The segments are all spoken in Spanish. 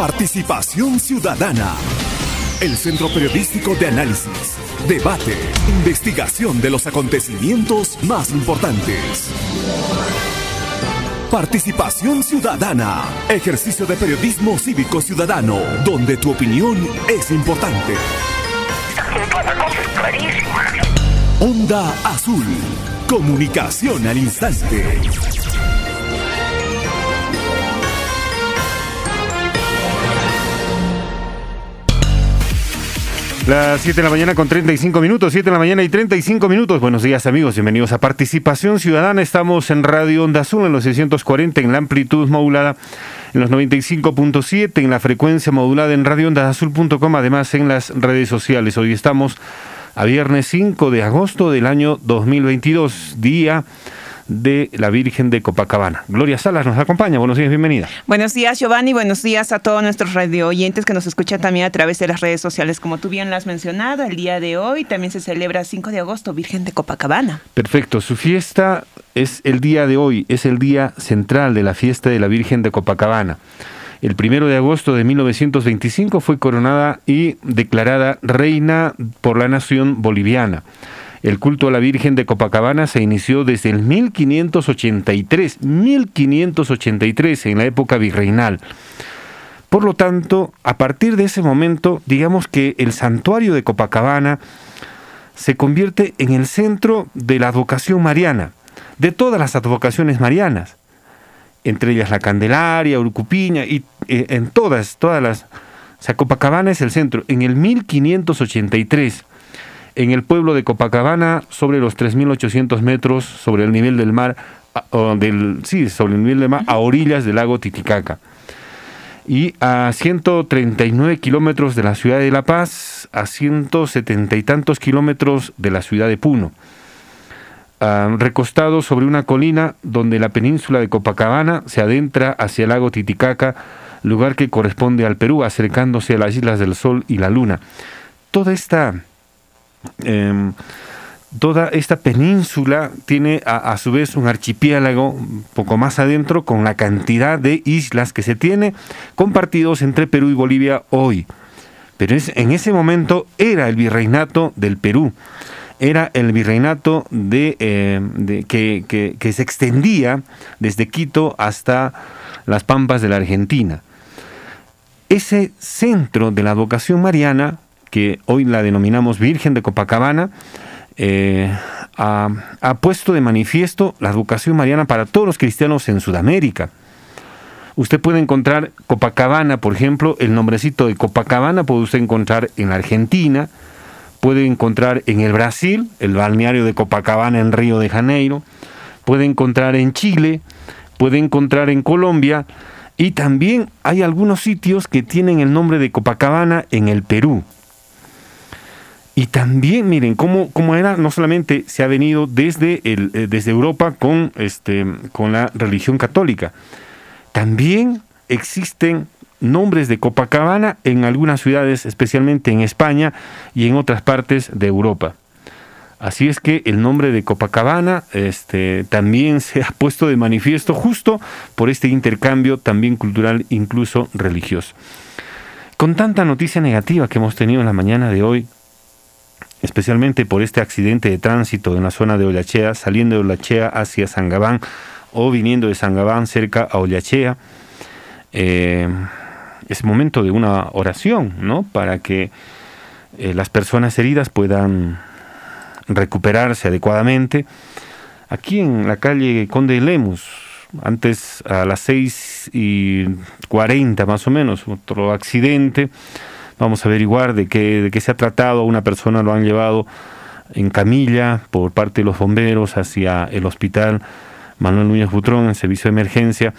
Participación Ciudadana. El centro periodístico de análisis, debate, investigación de los acontecimientos más importantes. Participación Ciudadana. Ejercicio de periodismo cívico ciudadano, donde tu opinión es importante. Onda Azul. Comunicación al instante. Las 7 de la mañana con 35 minutos, 7 de la mañana y 35 minutos. Buenos días amigos, bienvenidos a Participación Ciudadana. Estamos en Radio Onda Azul en los 640 en la amplitud modulada, en los 95.7 en la frecuencia modulada en radioondazul.com, además en las redes sociales. Hoy estamos a viernes 5 de agosto del año 2022, día de la Virgen de Copacabana. Gloria Salas nos acompaña. Buenos días, bienvenida. Buenos días, Giovanni. Buenos días a todos nuestros radio oyentes que nos escuchan también a través de las redes sociales. Como tú bien lo has mencionado, el día de hoy también se celebra 5 de agosto, Virgen de Copacabana. Perfecto. Su fiesta es el día de hoy, es el día central de la fiesta de la Virgen de Copacabana. El primero de agosto de 1925 fue coronada y declarada reina por la nación boliviana. El culto a la Virgen de Copacabana se inició desde el 1583, 1583 en la época virreinal. Por lo tanto, a partir de ese momento, digamos que el santuario de Copacabana se convierte en el centro de la advocación mariana, de todas las advocaciones marianas, entre ellas la Candelaria, Urcupiña y eh, en todas, todas las... O sea, Copacabana es el centro. En el 1583, en el pueblo de Copacabana, sobre los 3.800 metros sobre el nivel del mar, del, sí, sobre el nivel del mar, a orillas del lago Titicaca. Y a 139 kilómetros de la ciudad de La Paz, a 170 y tantos kilómetros de la ciudad de Puno. Uh, recostado sobre una colina donde la península de Copacabana se adentra hacia el lago Titicaca, lugar que corresponde al Perú, acercándose a las Islas del Sol y la Luna. Toda esta Em, toda esta península tiene a, su vez un archipiélago poco más adentro con la cantidad de islas que se tiene compartidos entre Perú y Bolivia hoy. Pero en ese momento era el virreinato del Perú, era el virreinato de, em, que, que se extendía desde Quito hasta las pampas de la Argentina. Ese centro de la vocación mariana que hoy la denominamos Virgen de Copacabana, eh, ha, puesto de manifiesto la educación mariana para todos los cristianos en Sudamérica. Usted puede encontrar Copacabana, por ejemplo, el nombrecito de Copacabana puede usted encontrar en la Argentina, puede encontrar en el Brasil, el balneario de Copacabana en Río de Janeiro, puede encontrar en Chile, puede encontrar en Colombia y también hay algunos sitios que tienen el nombre de Copacabana en el Perú. Y también, miren, cómo, cómo era, no solamente se ha venido desde, el, eh, desde Europa con, este, con la religión católica, también existen nombres de Copacabana en algunas ciudades, especialmente en España y en otras partes de Europa. Así es que el nombre de Copacabana este, también se ha puesto de manifiesto justo por este intercambio también cultural, incluso religioso. Con tanta noticia negativa que hemos tenido en la mañana de hoy, especialmente por este accidente de tránsito en la zona de Ollachea, saliendo de Ollachea hacia Sangabán o viniendo de Sangabán cerca a Ollachea. Eh, es momento de una oración, ¿no? Para que eh, las personas heridas puedan recuperarse adecuadamente. Aquí en la calle Conde Lemus, antes a las 6 y 40 más o menos, otro accidente Vamos a averiguar de qué, de qué se ha tratado. Una persona lo han llevado en camilla por parte de los bomberos hacia el hospital Manuel Núñez Butrón en servicio de emergencia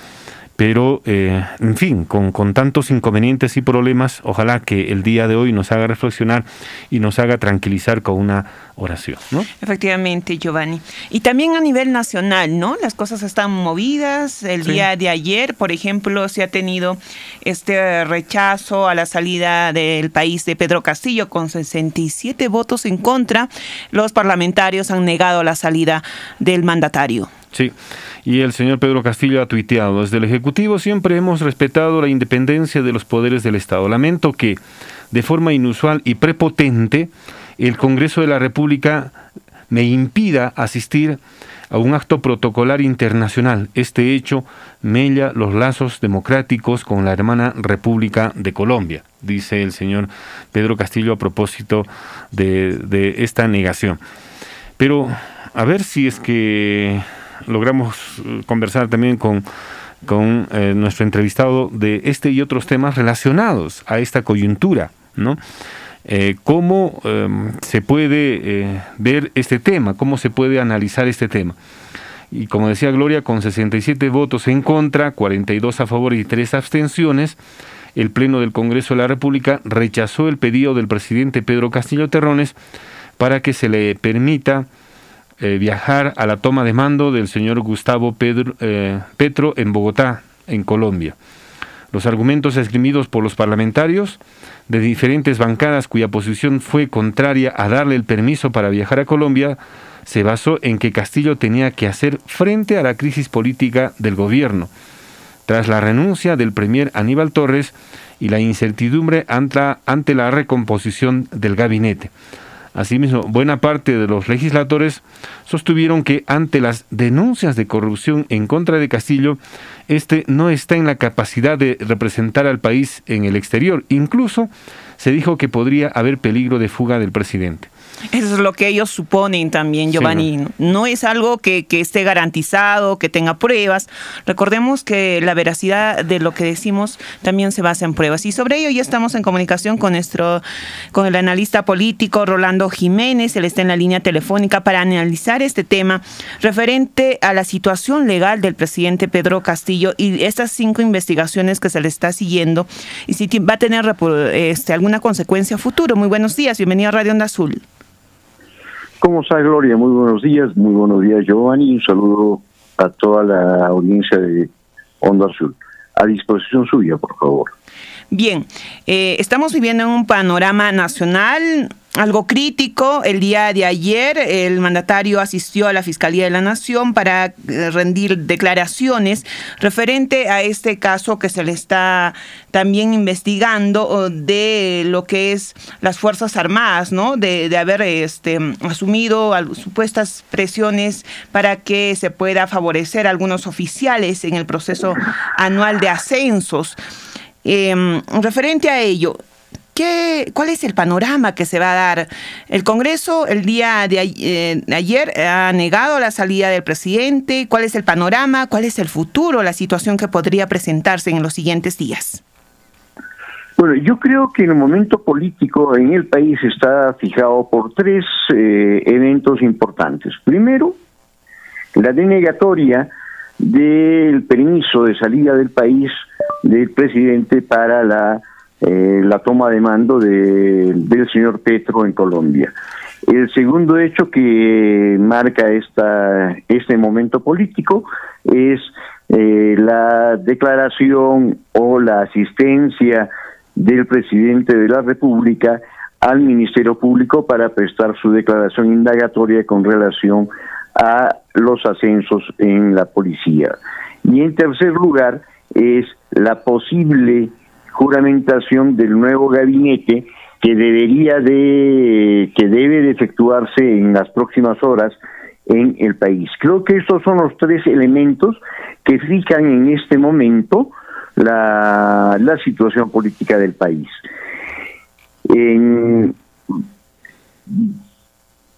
pero eh, en fin, con, con, tantos inconvenientes y problemas, ojalá que el día de hoy nos haga reflexionar y nos haga tranquilizar con una oración, ¿no? Efectivamente, Giovanni. Y también a nivel nacional, ¿no? Las cosas están movidas. El día de ayer, por ejemplo, se ha tenido este rechazo a la salida del país de Pedro Castillo con 67 votos en contra. Los parlamentarios han negado la salida del mandatario. Sí, y el señor Pedro Castillo ha tuiteado, desde el Ejecutivo siempre hemos respetado la independencia de los poderes del Estado. Lamento que, de forma inusual y prepotente, el Congreso de la República me impida asistir a un acto protocolar internacional. Este hecho mella los lazos democráticos con la hermana República de Colombia, dice el señor Pedro Castillo a propósito de, de esta negación. Pero a ver si es que logramos eh, conversar también con, con eh, nuestro entrevistado de este y otros temas relacionados a esta coyuntura, ¿no? Eh, cómo em, se puede ver este tema, cómo se puede analizar este tema. Y como decía Gloria, con 67 votos en contra, 42 a favor y 3 abstenciones, el Pleno del Congreso de la República rechazó el pedido del presidente Pedro Castillo Terrones para que se le permita eh, viajar a la toma de mando del señor Gustavo Pedro, eh, Petro en Bogotá, en Colombia. Los argumentos esgrimidos por los parlamentarios de diferentes bancadas cuya posición fue contraria a darle el permiso para viajar a Colombia se basó en que Castillo tenía que hacer frente a la crisis política del gobierno, tras la renuncia del premier Aníbal Torres y la incertidumbre ante la recomposición del gabinete. Asimismo, buena parte de los legisladores sostuvieron que ante las denuncias de corrupción en contra de Castillo, este no está en la capacidad de representar al país en el exterior. Incluso se dijo que podría haber peligro de fuga del presidente. Eso es lo que ellos suponen también, Giovanni. no. es algo que, esté garantizado, que tenga pruebas. Recordemos que la veracidad de lo que decimos también se basa en pruebas. Y sobre ello ya estamos en comunicación con nuestro, con el analista político Rolando Jiménez. Él está en la línea telefónica para analizar este tema referente a la situación legal del presidente Pedro Castillo y estas cinco investigaciones que se le está siguiendo y si va a tener este, alguna consecuencia futuro. Muy buenos días, bienvenido a Radio Onda Azul. ¿Cómo está Gloria? Muy buenos días, muy buenos días Giovanni, un saludo a toda la audiencia de Onda Azul. A disposición suya, por favor. Bien, eh, estamos viviendo en un panorama nacional algo crítico. El día de ayer el mandatario asistió a la Fiscalía de la Nación para eh, rendir declaraciones referente a este caso que se le está también investigando de lo que es las Fuerzas Armadas, ¿no? De, haber este, asumido supuestas presiones para que se pueda favorecer a algunos oficiales en el proceso anual de ascensos. Em, referente a ello, ¿Qué, ¿Cuál es el panorama que se va a dar? El Congreso el día de, eh, ayer ha negado la salida del presidente. ¿Cuál es el panorama? ¿Cuál es el futuro, la situación que podría presentarse en los siguientes días? Bueno, yo creo que el momento político en el país está fijado por tres eh, eventos importantes. Primero, la denegatoria del permiso de salida del país del presidente para la eh, la toma de mando de, del señor Petro en Colombia. El segundo hecho que marca esta, este momento político es eh, la declaración o la asistencia del presidente de la República al Ministerio Público para prestar su declaración indagatoria con relación a los ascensos en la policía. Y en tercer lugar es la posible juramentación del nuevo gabinete que debería de que debe de efectuarse en las próximas horas en el país. Creo que estos son los tres elementos que fijan en este momento la, la situación política del país.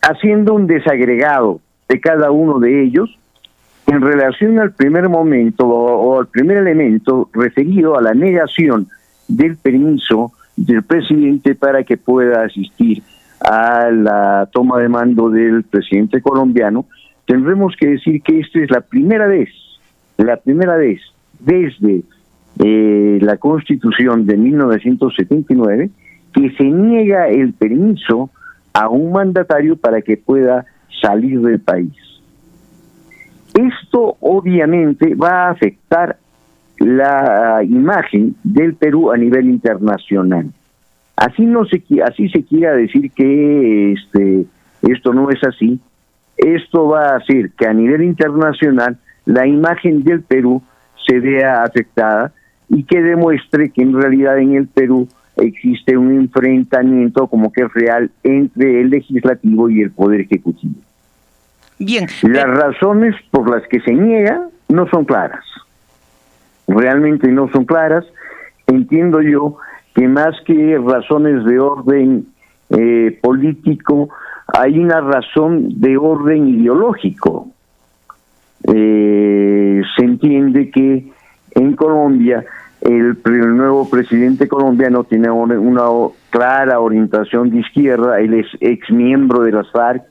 haciendo un desagregado de cada uno de ellos, en relación al primer momento o al primer elemento referido a la negación del permiso del presidente para que pueda asistir a la toma de mando del presidente colombiano, tendremos que decir que esta es la primera vez, la primera vez desde eh, la constitución de 1979 que se niega el permiso a un mandatario para que pueda salir del país. Esto obviamente va a afectar la imagen del Perú a nivel internacional. Así no se así se quiera decir que este esto no es así. esto va a hacer que a nivel internacional la imagen del Perú se vea afectada y que demuestre que en realidad en el Perú existe un enfrentamiento como que es real entre el legislativo y el poder ejecutivo. Bien. Las razones por las que se niega no son claras. Realmente no son claras. Entiendo yo que más que razones de orden eh, político, hay una razón de orden ideológico. Eh, se entiende que en Colombia el, nuevo presidente colombiano tiene una, clara orientación de izquierda, él es ex miembro de las FARC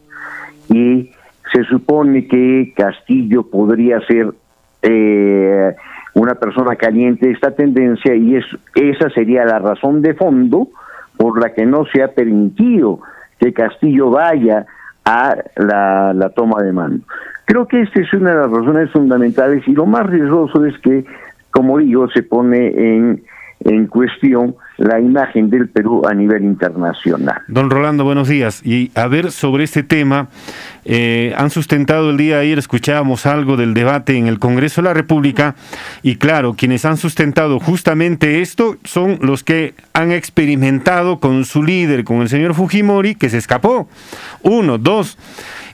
y se supone que Castillo podría ser eh, una persona caliente esta tendencia y es, esa sería la razón de fondo por la que no se ha permitido que Castillo vaya a la, la toma de mando. Creo que esta es una de las razones fundamentales y lo más riesgoso es que como digo, se pone en, en cuestión la imagen del Perú a nivel internacional. Don Rolando, buenos días. Y a ver sobre este tema, eh, han sustentado el día de ayer, escuchábamos algo del debate en el Congreso de la República, y claro, quienes han sustentado justamente esto son los que han experimentado con su líder, con el señor Fujimori, que se escapó. Uno, dos.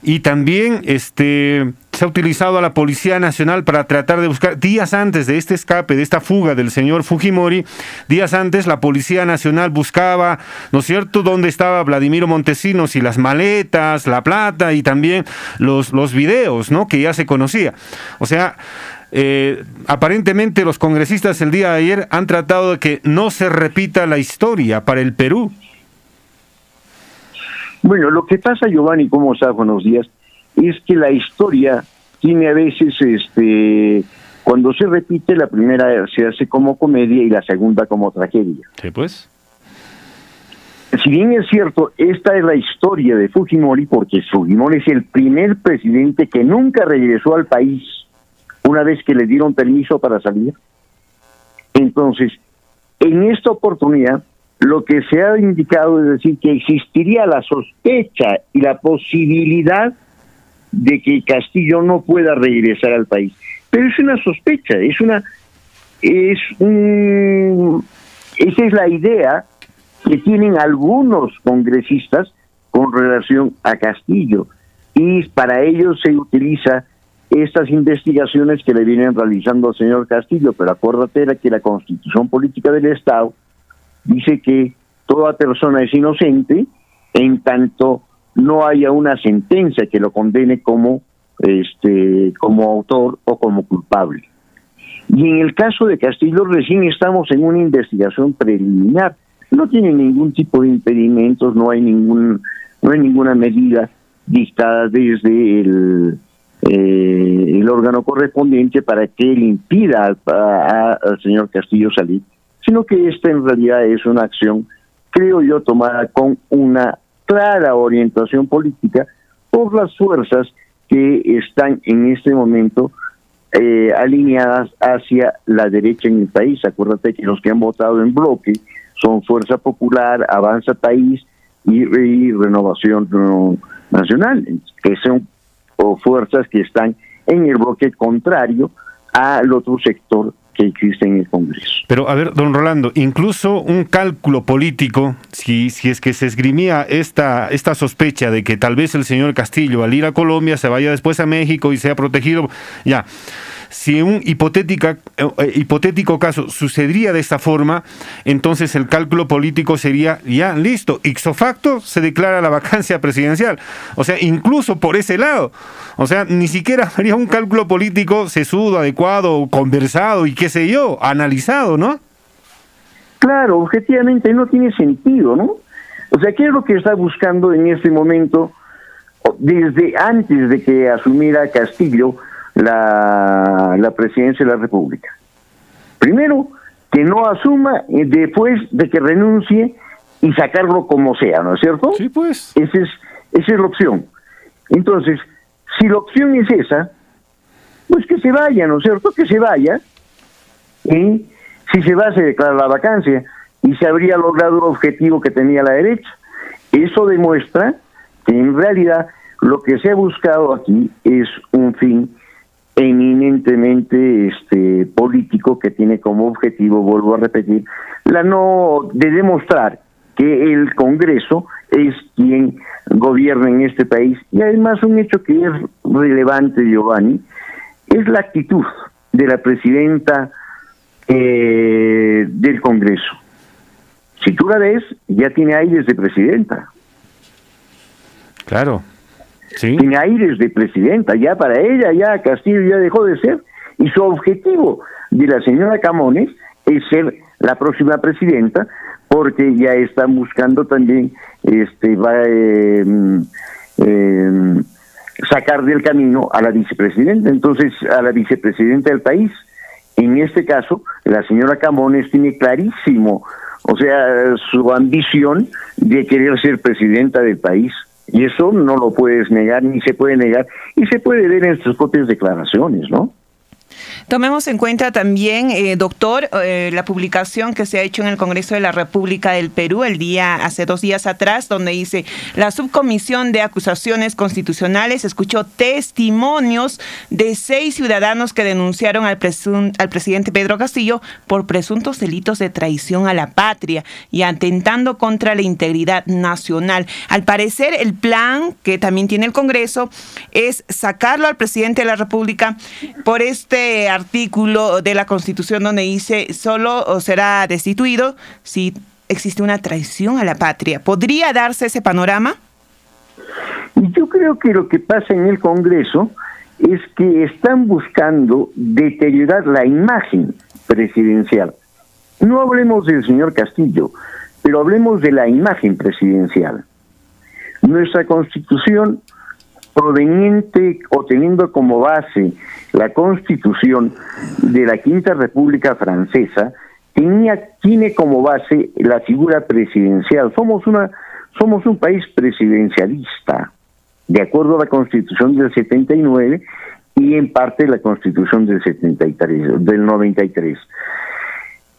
Y también este se ha utilizado a la Policía Nacional para tratar de buscar, días antes de este escape, de esta fuga del señor Fujimori, días antes la Policía Nacional buscaba, ¿no es cierto?, dónde estaba Vladimiro Montesinos y las maletas, la plata y también los, los videos, ¿no?, que ya se conocía. O sea, eh, aparentemente los congresistas el día de ayer han tratado de que no se repita la historia para el Perú. Bueno, lo que pasa, Giovanni, ¿cómo está? Buenos días es que la historia tiene a veces, este, cuando se repite, la primera se hace como comedia y la segunda como tragedia. Sí, pues. Si bien es cierto, esta es la historia de Fujimori, porque Fujimori es el primer presidente que nunca regresó al país una vez que le dieron permiso para salir. Entonces, en esta oportunidad, lo que se ha indicado es decir que existiría la sospecha y la posibilidad de que Castillo no pueda regresar al país. Pero es una sospecha, es una es un esa es la idea que tienen algunos congresistas con relación a Castillo y para ello se utiliza estas investigaciones que le vienen realizando al señor Castillo, pero acuérdate que la Constitución Política del Estado dice que toda persona es inocente en tanto no haya una sentencia que lo condene como este como autor o como culpable. Y en el caso de Castillo recién estamos en una investigación preliminar. No tiene ningún tipo de impedimentos, no hay ningún no hay ninguna medida dictada desde el eh, el órgano correspondiente para que él impida al señor Castillo salir, sino que esta en realidad es una acción, creo yo, tomada con una clara orientación política por las fuerzas que están en este momento eh, alineadas hacia la derecha en el país. Acuérdate que los que han votado en bloque son Fuerza Popular, Avanza País y, Renovación Nacional, que son fuerzas que están en el bloque contrario al otro sector que existe en el Congreso. Pero a ver, don Rolando, incluso un cálculo político, si, si es que se esgrimía esta, esta sospecha de que tal vez el señor Castillo al ir a Colombia se vaya después a México y sea protegido, ya si un hipotética, eh, eh, hipotético caso sucedería de esta forma, entonces el cálculo político sería ya listo, ixo facto se declara la vacancia presidencial. O sea, incluso por ese lado. O sea, ni siquiera haría un cálculo político sesudo, adecuado, conversado y qué sé yo, analizado, ¿no? Claro, objetivamente no tiene sentido, ¿no? O sea, ¿qué es lo que está buscando en este momento, desde antes de que asumiera Castillo, la, la presidencia de la República. Primero, que no asuma eh, después de que renuncie y sacarlo como sea, ¿no es cierto? Sí, pues. Esa es, esa es la opción. Entonces, si la opción es esa, pues que se vaya, ¿no es cierto? Que se vaya. Y si se va, se declara la vacancia y se habría logrado el objetivo que tenía la derecha. Eso demuestra que en realidad lo que se ha buscado aquí es un fin eminentemente este político que tiene como objetivo, vuelvo a repetir, la no de demostrar que el Congreso es quien gobierna en este país y además un hecho que es relevante, Giovanni, es la actitud de la presidenta eh, del Congreso. Si tú la ves, ya tiene aires de presidenta. Claro. ¿Sí? Aires de presidenta. Ya para ella, ya Castillo ya dejó de ser. Y su objetivo de la señora Camones es ser la próxima presidenta, porque ya están buscando también este va eh, sacar del camino a la vicepresidenta. Entonces, a la vicepresidenta del país, en este caso, la señora Camones tiene clarísimo, o sea, su ambición de querer ser presidenta del país. Y eso no lo puedes negar, ni se puede negar, y se puede ver en sus propias declaraciones, ¿no? Tomemos en cuenta también, eh, doctor, eh, la publicación que se ha hecho en el Congreso de la República del Perú el día, hace dos días atrás, donde dice, la subcomisión de acusaciones constitucionales escuchó testimonios de seis ciudadanos que denunciaron al, al presidente Pedro Castillo por presuntos delitos de traición a la patria y atentando contra la integridad nacional. Al parecer, el plan que también tiene el Congreso es sacarlo al presidente de la República por este artículo de la Constitución donde dice solo será destituido si existe una traición a la patria. ¿Podría darse ese panorama? Yo creo que lo que pasa en el Congreso es que están buscando deteriorar la imagen presidencial. No hablemos del señor Castillo, pero hablemos de la imagen presidencial. Nuestra constitución proveniente o teniendo como base la constitución de la Quinta República Francesa, tenía, tiene como base la figura presidencial. Somos, una, somos un país presidencialista, de acuerdo a la constitución del 79 y en parte la constitución del 73, del 93.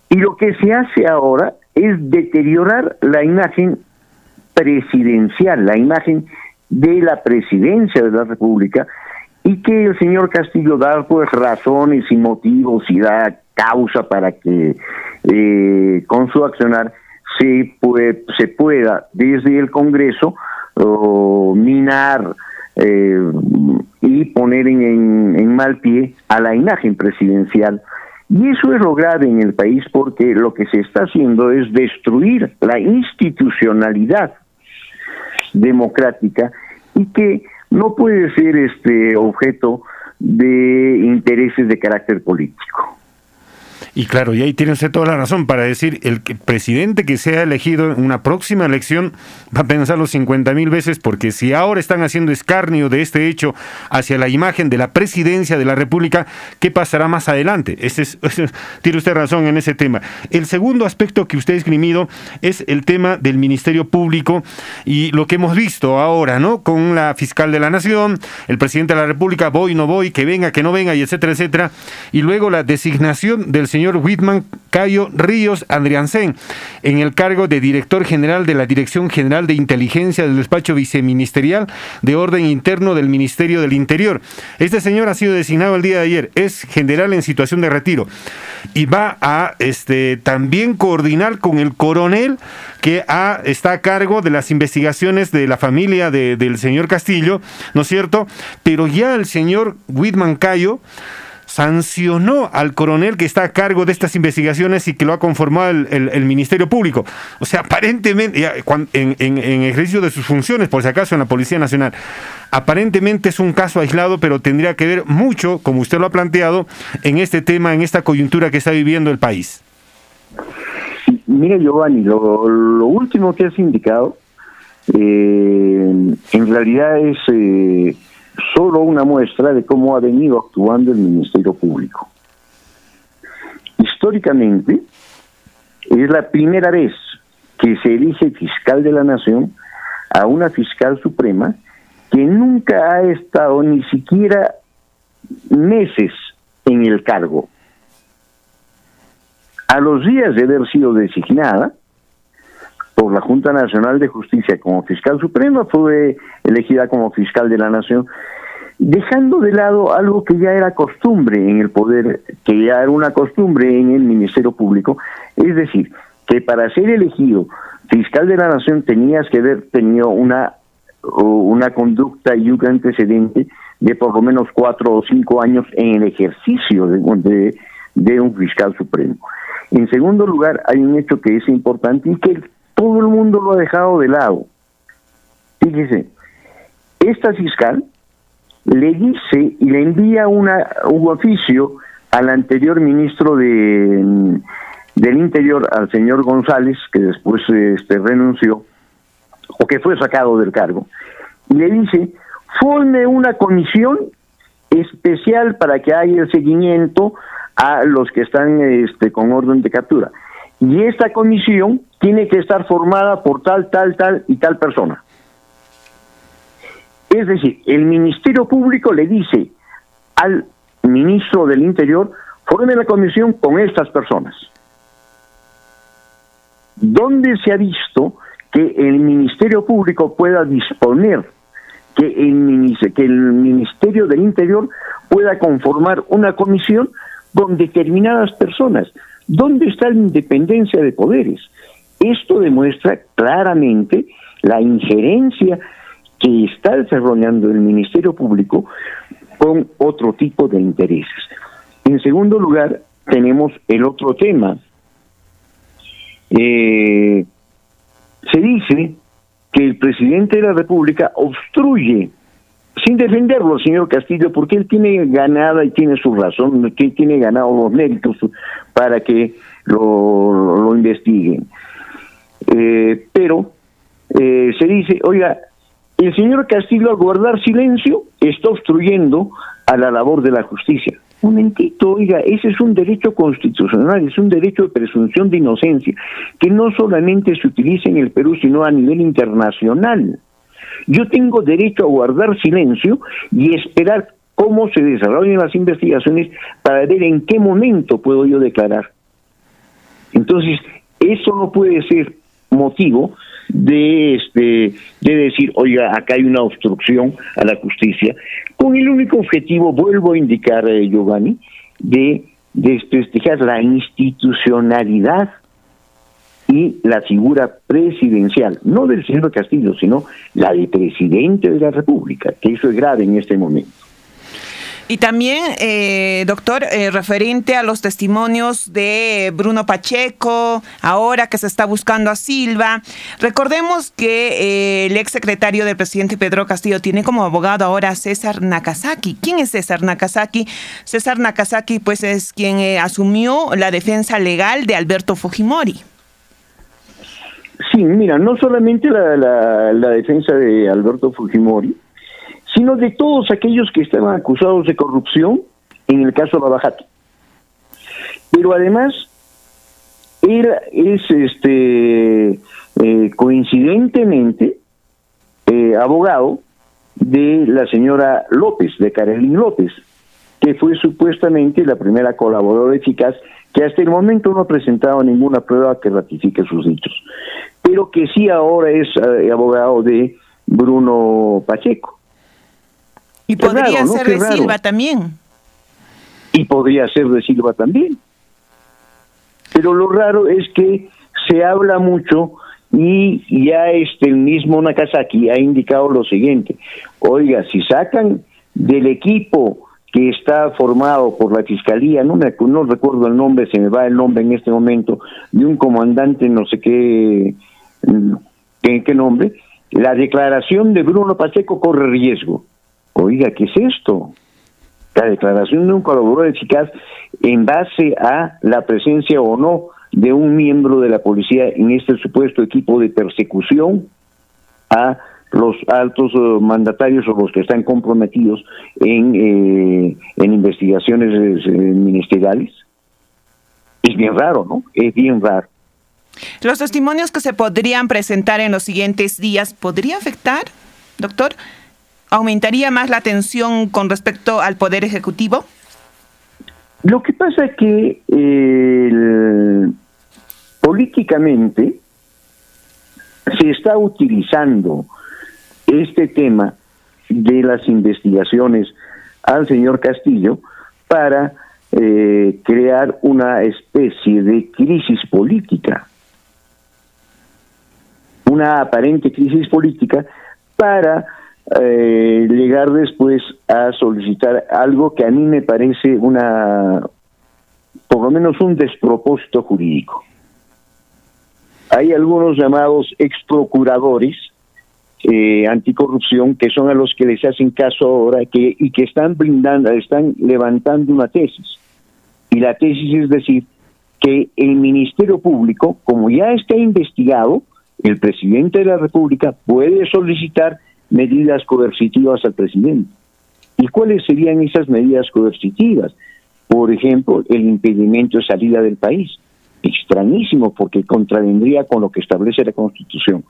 Y lo que se hace ahora es deteriorar la imagen presidencial, la imagen de la presidencia de la República y que el señor Castillo da pues razones y motivos y da causa para que eh, con su accionar se, se pueda desde el Congreso minar eh, y poner en, en mal pie a la imagen presidencial. Y eso es lo grave en el país porque lo que se está haciendo es destruir la institucionalidad democrática y que no puede ser este objeto de intereses de carácter político. Y claro, y ahí tiene usted toda la razón para decir, el presidente que sea elegido en una próxima elección va a pensarlo 50 mil veces, porque si ahora están haciendo escarnio de este hecho hacia la imagen de la presidencia de la República, ¿qué pasará más adelante? Ese es, tiene usted razón en ese tema. El segundo aspecto que usted ha esgrimido es el tema del Ministerio Público y lo que hemos visto ahora, ¿no? Con la fiscal de la Nación, el presidente de la República, voy, no voy, que venga, que no venga, y etcétera, etcétera. Y luego la designación del señor Whitman Cayo Ríos Andriansen en el cargo de director general de la Dirección General de Inteligencia del despacho viceministerial de orden interno del Ministerio del Interior. Este señor ha sido designado el día de ayer, es general en situación de retiro y va a este, también coordinar con el coronel que está a cargo de las investigaciones de la familia del señor Castillo, ¿no es cierto? Pero ya el señor Whitman Cayo sancionó al coronel que está a cargo de estas investigaciones y que lo ha conformado el, Ministerio Público. O sea, aparentemente, en, en, ejercicio de sus funciones, por si acaso, en la Policía Nacional, aparentemente es un caso aislado, pero tendría que ver mucho, como usted lo ha planteado, en este tema, en esta coyuntura que está viviendo el país. Mire, Giovanni, lo, último que has indicado, eh, en realidad es... Eh, solo una muestra de cómo ha venido actuando el Ministerio Público. Históricamente, es la primera vez que se elige fiscal de la nación a una fiscal suprema que nunca ha estado ni siquiera meses en el cargo. A los días de haber sido designada, por la Junta Nacional de Justicia como fiscal suprema, fue elegida como fiscal de la Nación, dejando de lado algo que ya era costumbre en el poder, que ya era una costumbre en el Ministerio Público, es decir, que para ser elegido fiscal de la Nación tenías que haber tenido una, una conducta y un antecedente de por lo menos cuatro o cinco años en el ejercicio de, de un fiscal supremo. En segundo lugar, hay un hecho que es importante y que todo el mundo lo ha dejado de lado. Fíjese, esta fiscal le dice y le envía una, un oficio al anterior ministro de, del Interior, al señor González, que después este, renunció, o que fue sacado del cargo, y le dice, forme una comisión especial para que haya el seguimiento a los que están este, con orden de captura. Y esta comisión tiene que estar formada por tal, tal, tal y tal persona. Es decir, el Ministerio Público le dice al ministro del Interior, forme la comisión con estas personas. ¿Dónde se ha visto que el Ministerio Público pueda disponer que el, que el Ministerio del Interior pueda conformar una comisión con determinadas personas? ¿Dónde está la independencia de poderes? Esto demuestra claramente la injerencia que está desarrollando el Ministerio Público con otro tipo de intereses. En segundo lugar, tenemos el otro tema. Eh, se dice que el presidente de la República obstruye, sin defenderlo, señor Castillo, porque él tiene ganada y tiene su razón, tiene ganado los méritos para que lo, lo investiguen. Eh, pero eh, se dice, oiga, el señor Castillo al guardar silencio está obstruyendo a la labor de la justicia. Un momentito, oiga, ese es un derecho constitucional, es un derecho de presunción de inocencia, que no solamente se utiliza en el Perú, sino a nivel internacional. Yo tengo derecho a guardar silencio y esperar cómo se desarrollan las investigaciones para ver en qué momento puedo yo declarar. Entonces, eso no puede ser motivo de este de decir oiga acá hay una obstrucción a la justicia con el único objetivo vuelvo a indicar eh, Giovanni de desprestigiar la institucionalidad y la figura presidencial, no del señor Castillo, sino la del presidente de la República, que eso es grave en este momento. Y también, eh, doctor, eh, referente a los testimonios de Bruno Pacheco, ahora que se está buscando a Silva, recordemos que eh, el ex secretario del presidente Pedro Castillo tiene como abogado ahora a César Nakazaki. ¿Quién es César Nakazaki? César Nakazaki, pues, es quien asumió la defensa legal de Alberto Fujimori. Sí, mira, no solamente la, defensa de Alberto Fujimori, sino de todos aquellos que estaban acusados de corrupción en el caso Babajati. Pero además, él es este eh, coincidentemente eh, abogado de la señora López, de Carolín López, que fue supuestamente la primera colaboradora eficaz que hasta el momento no ha presentado ninguna prueba que ratifique sus dichos, pero que sí ahora es eh, abogado de Bruno Pacheco. Y podría ser de Silva también. Y podría ser de Silva también. Pero lo raro es que se habla mucho y ya este el mismo Nakazaki ha indicado lo siguiente, oiga, si sacan del equipo que está formado por la fiscalía, no, me, no recuerdo el nombre, se me va el nombre en este momento, de un comandante no sé qué, qué, qué nombre, la declaración de Bruno Pacheco corre riesgo. Oiga, ¿qué es esto? La declaración de un colaborador eficaz en base a la presencia o no de un miembro de la policía en este supuesto equipo de persecución a los altos eh, mandatarios o los que están comprometidos en, eh, en investigaciones eh, ministeriales. Es bien raro, ¿no? Es bien raro. Los testimonios que se podrían presentar en los siguientes días, ¿podría afectar, doctor, ¿Aumentaría más la tensión con respecto al Poder Ejecutivo? Lo que pasa es que políticamente se está utilizando este tema de las investigaciones al señor Castillo para eh, crear una especie de crisis política, una aparente crisis política para eh, llegar después a solicitar algo que a mí me parece una, por lo menos un despropósito jurídico. Hay algunos llamados ex procuradores eh, anticorrupción que son a los que les hacen caso ahora que, y que están brindando, están levantando una tesis. Y la tesis es decir que el Ministerio Público, como ya está investigado, el presidente de la República puede solicitar medidas coercitivas al presidente. ¿Y cuáles serían esas medidas coercitivas? Por ejemplo, el impedimento de salida del país extrañísimo porque contravendría con lo que establece la Constitución.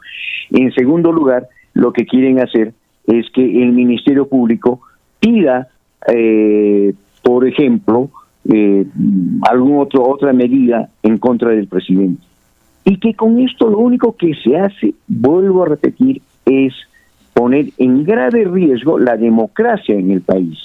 En segundo lugar, lo que quieren hacer es que el Ministerio Público pida, eh, por ejemplo, eh, alguna otra medida en contra del presidente. Y que con esto lo único que se hace, vuelvo a repetir, es poner en grave riesgo la democracia en el país.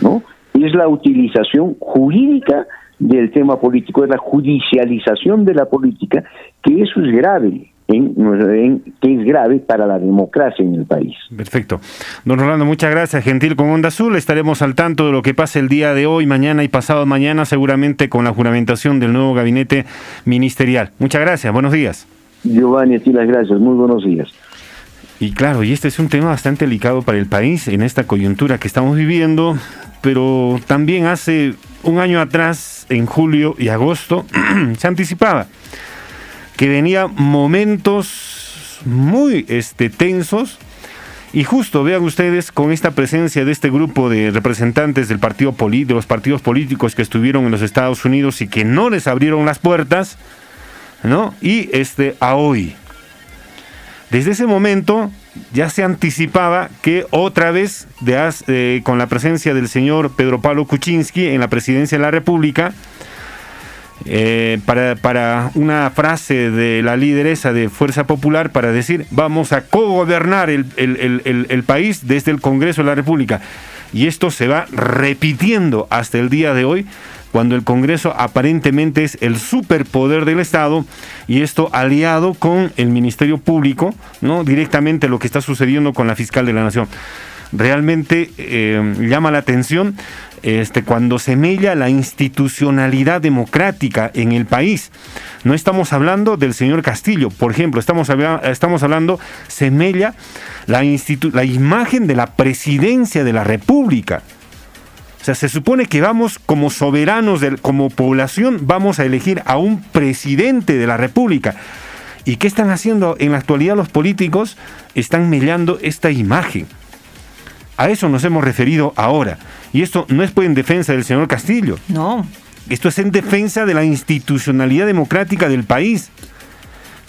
¿No? Es la utilización jurídica del tema político, es la judicialización de la política, que eso es grave. En, que es grave para la democracia en el país. Perfecto. Don Rolando, muchas gracias. Gentil con Onda Azul. Estaremos al tanto de lo que pase el día de hoy, mañana y pasado mañana, seguramente con la juramentación del nuevo gabinete ministerial. Muchas gracias. Buenos días. Giovanni, a ti las gracias. Muy buenos días. Y claro, y este es un tema bastante delicado para el país en esta coyuntura que estamos viviendo, pero también hace un año atrás, en julio y agosto, se anticipaba que venía momentos muy este, tensos. Y justo vean ustedes con esta presencia de este grupo de representantes del partido de los partidos políticos que estuvieron en los Estados Unidos y que no les abrieron las puertas, ¿no? Y este a hoy. Desde ese momento ya se anticipaba que otra vez, de, eh, con la presencia del señor Pedro Pablo Kuczynski en la presidencia de la República, eh, para, para, una frase de la lideresa de Fuerza Popular para decir vamos a cogobernar el, el, el, país desde el Congreso de la República. Y esto se va repitiendo hasta el día de hoy, cuando el Congreso aparentemente es el superpoder del Estado y esto aliado con el Ministerio Público, ¿no? Directamente lo que está sucediendo con la fiscal de la Nación. Realmente eh, llama la atención este, cuando se mella la institucionalidad democrática en el país. No estamos hablando del señor Castillo, por ejemplo, estamos, hablando, se mella la, la imagen de la presidencia de la República. O sea, se supone que vamos como soberanos, como población, vamos a elegir a un presidente de la República. ¿Y qué están haciendo en la actualidad los políticos? Están mellando esta imagen. A eso nos hemos referido ahora. Y esto no es pues en defensa del señor Castillo. No. Esto es en defensa de la institucionalidad democrática del país.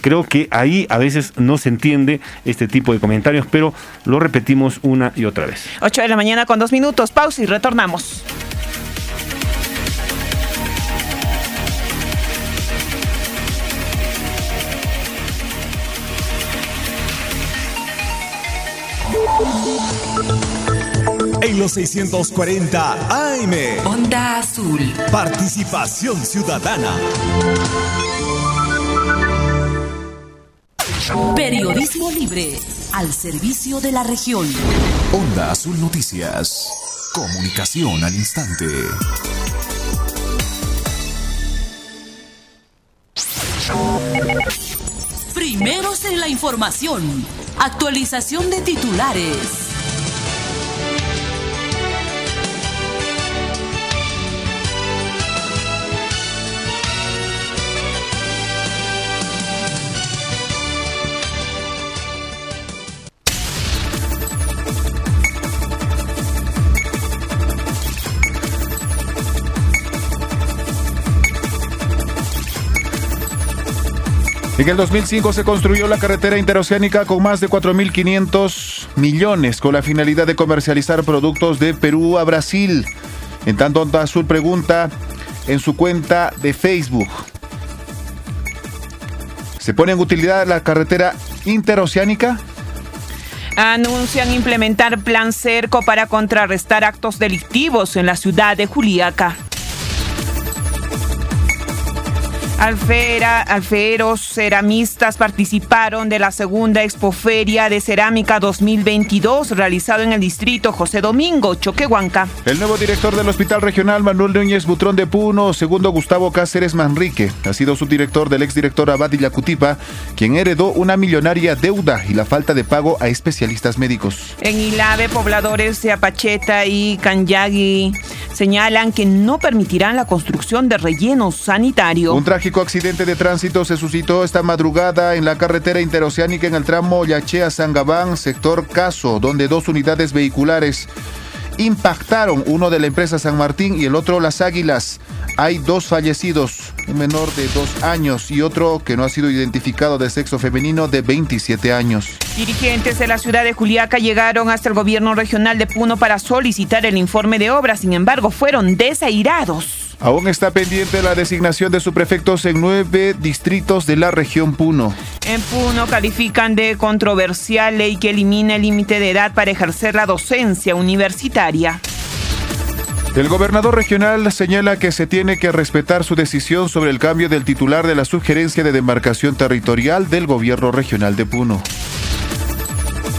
Creo que ahí a veces no se entiende este tipo de comentarios, pero lo repetimos una y otra vez. 8 de la mañana con dos minutos, pausa y retornamos. En los 640 AM. Onda Azul. Participación ciudadana. Periodismo libre al servicio de la región. Onda Azul Noticias. Comunicación al instante. Primeros en la información. Actualización de titulares. En el 2005 se construyó la carretera interoceánica con más de 4.500 millones con la finalidad de comercializar productos de Perú a Brasil. En tanto, Onda Azul pregunta en su cuenta de Facebook. ¿Se pone en utilidad la carretera interoceánica? Anuncian implementar plan cerco para contrarrestar actos delictivos en la ciudad de Juliaca. Alfera, alferos ceramistas participaron de la segunda expoferia de cerámica 2022 realizado en el distrito José Domingo, Choquehuanca. El nuevo director del Hospital Regional Manuel Núñez Butrón de Puno, segundo Gustavo Cáceres Manrique, ha sido subdirector del exdirector Abad Yacutipa, quien heredó una millonaria deuda y la falta de pago a especialistas médicos. En Ilave, pobladores de Apacheta y Canyagui señalan que no permitirán la construcción de relleno sanitario. Un trágico accidente de tránsito se suscitó esta madrugada en la carretera interoceánica en el tramo Yachea-Sangabán, sector Caso, donde dos unidades vehiculares impactaron, uno de la empresa San Martín y el otro Las Águilas. Hay dos fallecidos, un menor de dos años y otro que no ha sido identificado de sexo femenino de 27 años. Dirigentes de la ciudad de Juliaca llegaron hasta el gobierno regional de Puno para solicitar el informe de obra, sin embargo fueron desairados. Aún está pendiente la designación de subprefectos en nueve distritos de la región Puno. En Puno califican de controversial ley que elimina el límite de edad para ejercer la docencia universitaria. El gobernador regional señala que se tiene que respetar su decisión sobre el cambio del titular de la sugerencia de demarcación territorial del gobierno regional de Puno.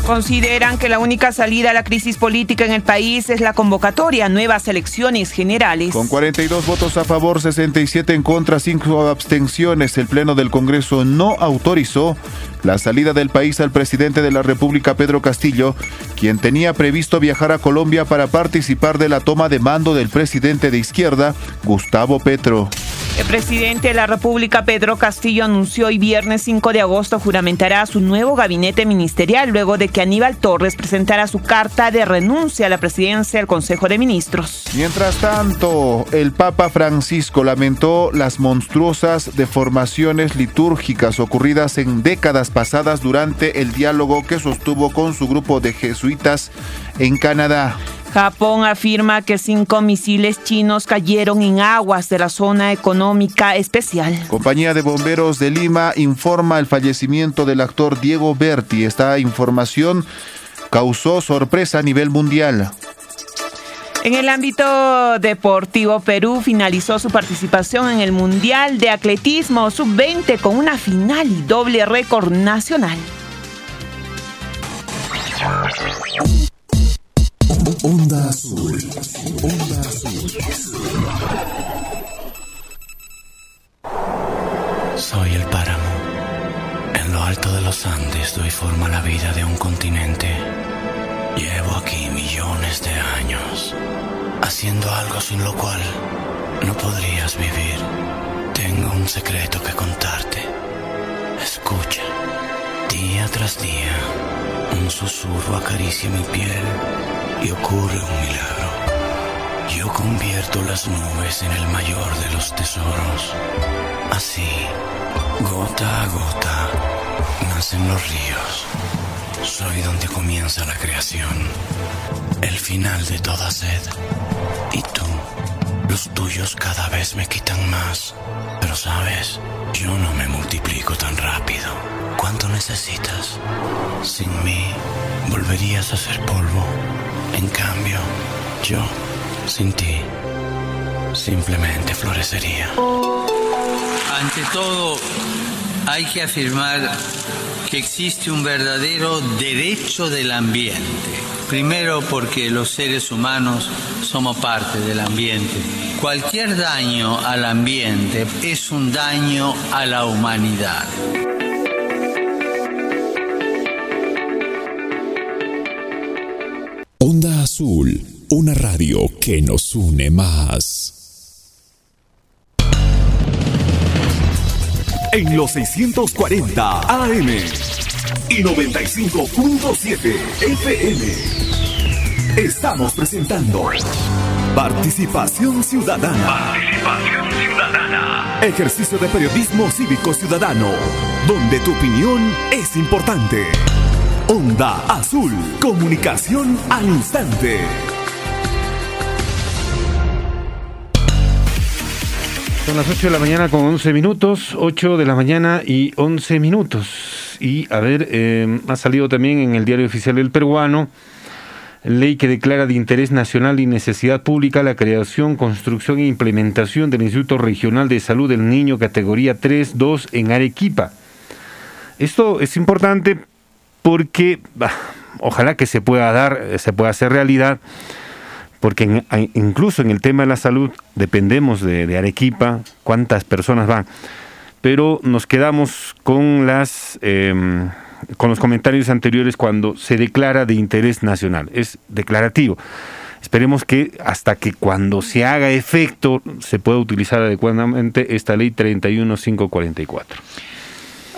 Consideran que la única salida a la crisis política en el país es la convocatoria a nuevas elecciones generales. Con 42 votos a favor, 67 en contra, 5 abstenciones, el Pleno del Congreso no autorizó la salida del país al presidente de la República, Pedro Castillo, quien tenía previsto viajar a Colombia para participar de la toma de mando del presidente de izquierda, Gustavo Petro. El presidente de la República, Pedro Castillo, anunció hoy viernes 5 de agosto juramentará su nuevo gabinete ministerial luego de que Aníbal Torres presentara su carta de renuncia a la presidencia del Consejo de Ministros. Mientras tanto, el Papa Francisco lamentó las monstruosas deformaciones litúrgicas ocurridas en décadas pasadas durante el diálogo que sostuvo con su grupo de jesuitas en Canadá. Japón afirma que cinco misiles chinos cayeron en aguas de la zona económica especial. Compañía de Bomberos de Lima informa el fallecimiento del actor Diego Berti. Esta información causó sorpresa a nivel mundial. En el ámbito deportivo, Perú finalizó su participación en el Mundial de Atletismo Sub-20 con una final y doble récord nacional. Onda Azul. Onda Azul. Soy el páramo. En lo alto de los Andes doy forma a la vida de un continente. Llevo aquí millones de años, haciendo algo sin lo cual no podrías vivir. Tengo un secreto que contarte. Escucha. Día tras día, un susurro acaricia mi piel y ocurre un milagro. Yo convierto las nubes en el mayor de los tesoros. Así, gota a gota, nacen los ríos. Soy donde comienza la creación, el final de toda sed. Y tú, los tuyos cada vez me quitan más. Pero sabes, yo no me multiplico tan rápido. ¿Cuánto necesitas? Sin mí, volverías a ser polvo. En cambio, yo, sin ti, simplemente florecería. Ante todo, hay que afirmar que existe un verdadero derecho del ambiente. Primero porque los seres humanos somos parte del ambiente. Cualquier daño al ambiente es un daño a la humanidad. Onda Azul, una radio que nos une más. En los 640 AM y 95.7 FM estamos presentando Participación Ciudadana. Participación Ciudadana. Ejercicio de periodismo cívico ciudadano, donde tu opinión es importante. Onda Azul, comunicación al instante. Son las 8 de la mañana con 11 minutos, 8 de la mañana y 11 minutos. Y a ver, eh, ha salido también en el diario oficial del peruano, ley que declara de interés nacional y necesidad pública la creación, construcción e implementación del Instituto Regional de Salud del Niño categoría 3-2 en Arequipa. Esto es importante porque ojalá que se pueda dar, se pueda hacer realidad porque incluso en el tema de la salud dependemos de, Arequipa, cuántas personas van, pero nos quedamos con las em, con los comentarios anteriores cuando se declara de interés nacional, es declarativo. Esperemos que hasta que cuando se haga efecto se pueda utilizar adecuadamente esta ley 31544.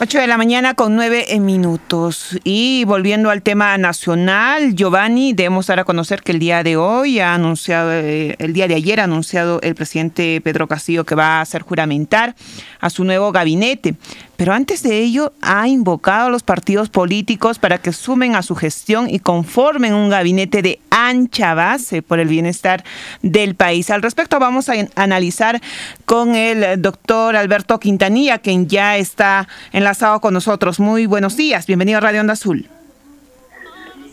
8 de la mañana con 9 minutos. Y volviendo al tema nacional, Giovanni, debemos dar a conocer que el día de hoy ha anunciado, eh, el día de ayer ha anunciado el presidente Pedro Castillo que va a hacer juramentar a su nuevo gabinete. Pero antes de ello ha invocado a los partidos políticos para que sumen a su gestión y conformen un gabinete de ancha base por el bienestar del país. Al respecto vamos a analizar con el doctor Alberto Quintanilla, quien ya está enlazado con nosotros. Muy buenos días, bienvenido a Radio Onda Azul.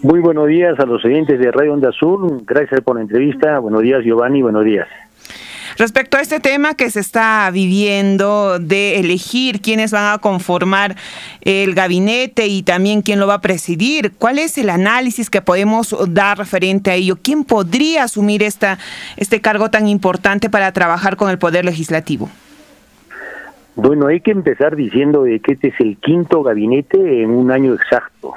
Muy buenos días a los oyentes de Radio Onda Azul, gracias por la entrevista. Buenos días Giovanni, buenos días. Respecto a este tema que se está viviendo de elegir quiénes van a conformar el gabinete y también quién lo va a presidir, ¿cuál es el análisis que podemos dar referente a ello? ¿Quién podría asumir esta, este cargo tan importante para trabajar con el Poder Legislativo? Bueno, hay que empezar diciendo que este es el quinto gabinete en un año exacto.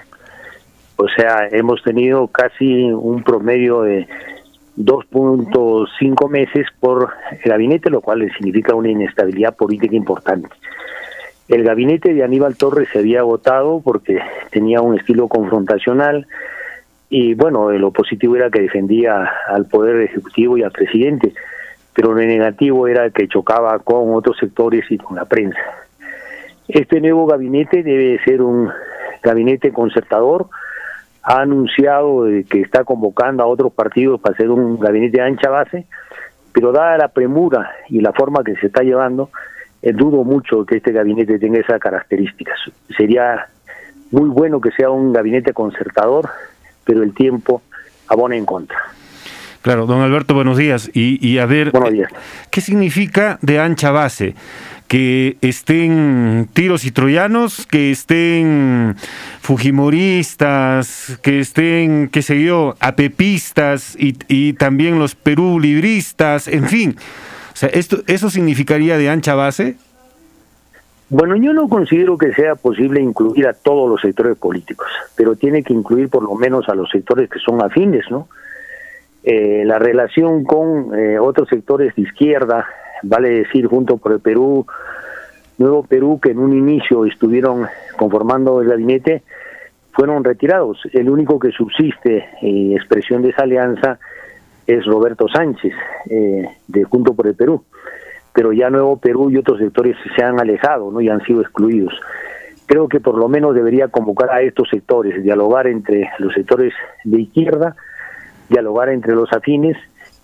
O sea, hemos tenido casi un promedio de 2.5 meses por el gabinete, lo cual significa una inestabilidad política importante. El gabinete de Aníbal Torres se había agotado porque tenía un estilo confrontacional y bueno, lo positivo era que defendía al Poder Ejecutivo y al presidente, pero lo negativo era que chocaba con otros sectores y con la prensa. Este nuevo gabinete debe ser un gabinete concertador, ha anunciado que está convocando a otros partidos para hacer un gabinete de ancha base, pero dada la premura y la forma que se está llevando, eh, dudo mucho que este gabinete tenga esas características. Sería muy bueno que sea un gabinete concertador, pero el tiempo abona en contra. Claro, don Alberto, buenos días. Y, y a ver, ¿qué significa de ancha base? que estén tiros y troyanos, que estén fujimoristas, que estén, qué sé yo, apepistas y, y también los perú libristas, en fin. O sea, esto, ¿eso significaría de ancha base? Bueno, yo no considero que sea posible incluir a todos los sectores políticos, pero tiene que incluir por lo menos a los sectores que son afines, ¿no? Eh, la relación con eh, otros sectores de izquierda, vale decir, junto por el Perú, Nuevo Perú, que en un inicio estuvieron conformando el gabinete, fueron retirados. El único que subsiste en expresión de esa alianza es Roberto Sánchez, eh, de Junto por el Perú. Pero ya Nuevo Perú y otros sectores se han alejado ¿no? y han sido excluidos. Creo que por lo menos debería convocar a estos sectores, dialogar entre los sectores de izquierda, dialogar entre los afines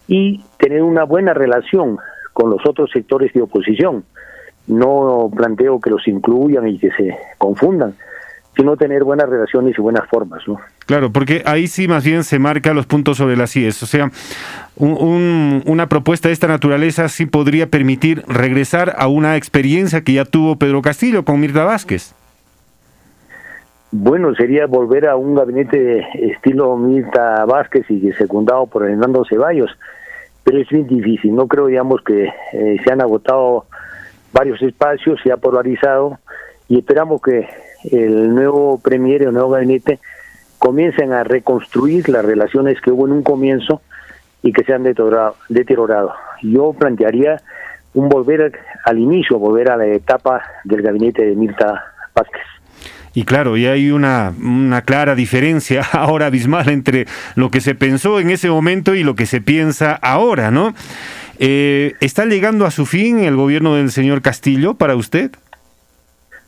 y tener una buena relación con los otros sectores de oposición. No planteo que los incluyan y que se confundan, sino tener buenas relaciones y buenas formas, ¿no? Claro, porque ahí sí más bien se marca los puntos sobre las IES. O sea, una propuesta de esta naturaleza sí podría permitir regresar a una experiencia que ya tuvo Pedro Castillo con Mirta Vázquez. Bueno, sería volver a un gabinete estilo Mirta Vázquez y secundado por Hernando Ceballos pero es bien difícil. No creo, digamos, que eh, se han agotado varios espacios, se ha polarizado y esperamos que el nuevo premier y el nuevo gabinete comiencen a reconstruir las relaciones que hubo en un comienzo y que se han deteriorado. Yo plantearía un volver al inicio, volver a la etapa del gabinete de Mirta Vázquez. Y claro, y hay una, una clara diferencia ahora abismal entre lo que se pensó en ese momento y lo que se piensa ahora, ¿no? Eh, ¿Está llegando a su fin el gobierno del señor Castillo para usted?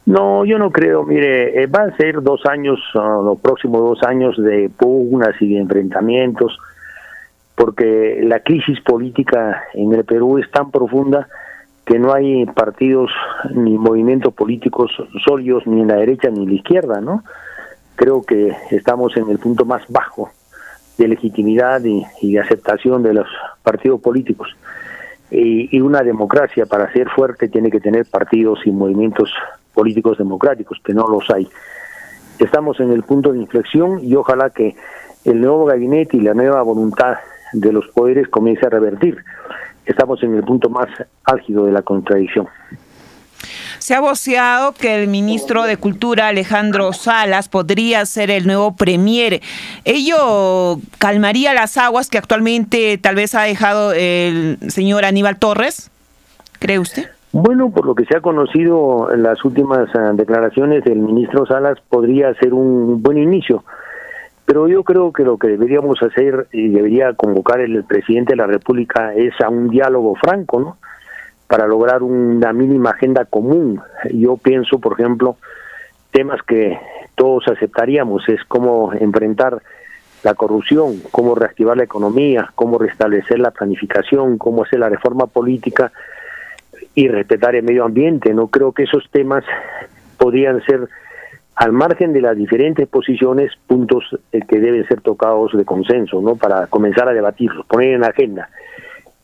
No, yo no creo. Mire, eh, van a ser dos años, uh, los próximos dos años de pugnas y de enfrentamientos, porque la crisis política en el Perú es tan profunda que no hay partidos ni movimientos políticos sólidos ni en la derecha ni en la izquierda, ¿no? Creo que estamos en el punto más bajo de legitimidad y, de aceptación de los partidos políticos. Y, y, una democracia para ser fuerte tiene que tener partidos y movimientos políticos democráticos, que no los hay. Estamos en el punto de inflexión y ojalá que el nuevo gabinete y la nueva voluntad de los poderes comience a revertir. Estamos en el punto más álgido de la contradicción. Se ha voceado que el ministro de Cultura, Alejandro Salas, podría ser el nuevo premier. ¿Ello calmaría las aguas que actualmente tal vez ha dejado el señor Aníbal Torres? ¿Cree usted? Bueno, por lo que se ha conocido en las últimas eh, declaraciones, el ministro Salas podría ser un buen inicio. Pero yo creo que lo que deberíamos hacer y debería convocar el presidente de la República es a un diálogo franco, ¿no? Para lograr una mínima agenda común. Yo pienso, por ejemplo, temas que todos aceptaríamos, es cómo enfrentar la corrupción, cómo reactivar la economía, cómo restablecer la planificación, cómo hacer la reforma política y respetar el medio ambiente. No creo que esos temas podrían ser al margen de las diferentes posiciones, puntos eh, que deben ser tocados de consenso, ¿no? Para comenzar a debatirlos, poner en la agenda.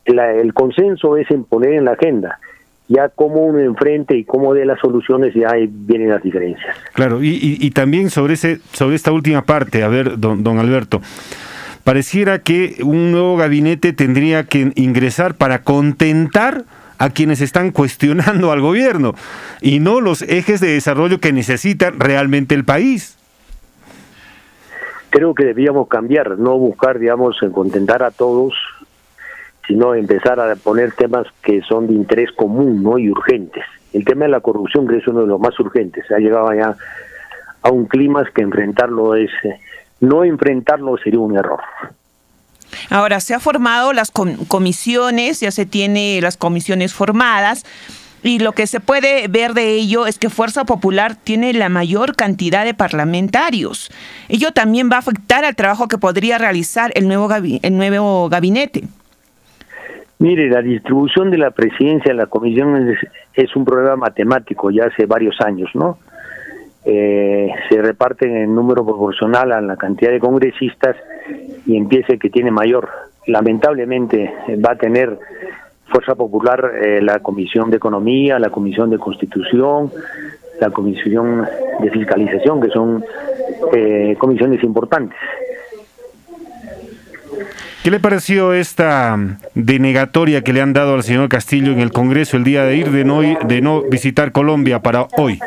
el consenso es en poner en la agenda. Ya cómo uno enfrente y cómo dé las soluciones, ya vienen las diferencias. Claro, y, también sobre, esta última parte, a ver, don Alberto, pareciera que un nuevo gabinete tendría que ingresar para contentar a quienes están cuestionando al gobierno y no los ejes de desarrollo que necesita realmente el país. Creo que debíamos cambiar, no buscar, digamos, contentar a todos, sino empezar a poner temas que son de interés común ¿no? y urgentes. El tema de la corrupción que es uno de los más urgentes. Ha llegado ya a un clima que enfrentarlo es... Eh, no enfrentarlo sería un error. Ahora, se ha formado las comisiones, ya se tiene las comisiones formadas. Y lo que se puede ver de ello es que Fuerza Popular tiene la mayor cantidad de parlamentarios. Ello también va a afectar al trabajo que podría realizar el nuevo, el nuevo gabinete. Mire, la distribución de la presidencia de la comisión es, es un problema matemático ya hace varios años, ¿no? Eh, se reparten en número proporcional a la cantidad de congresistas y empiece que tiene mayor. Lamentablemente va a tener Fuerza Popular eh, la Comisión de Economía, la Comisión de Constitución, la Comisión de Fiscalización, que son eh, comisiones importantes. ¿Qué le pareció esta denegatoria que le han dado al señor Castillo en el Congreso el día de ir de no, de no visitar Colombia para hoy?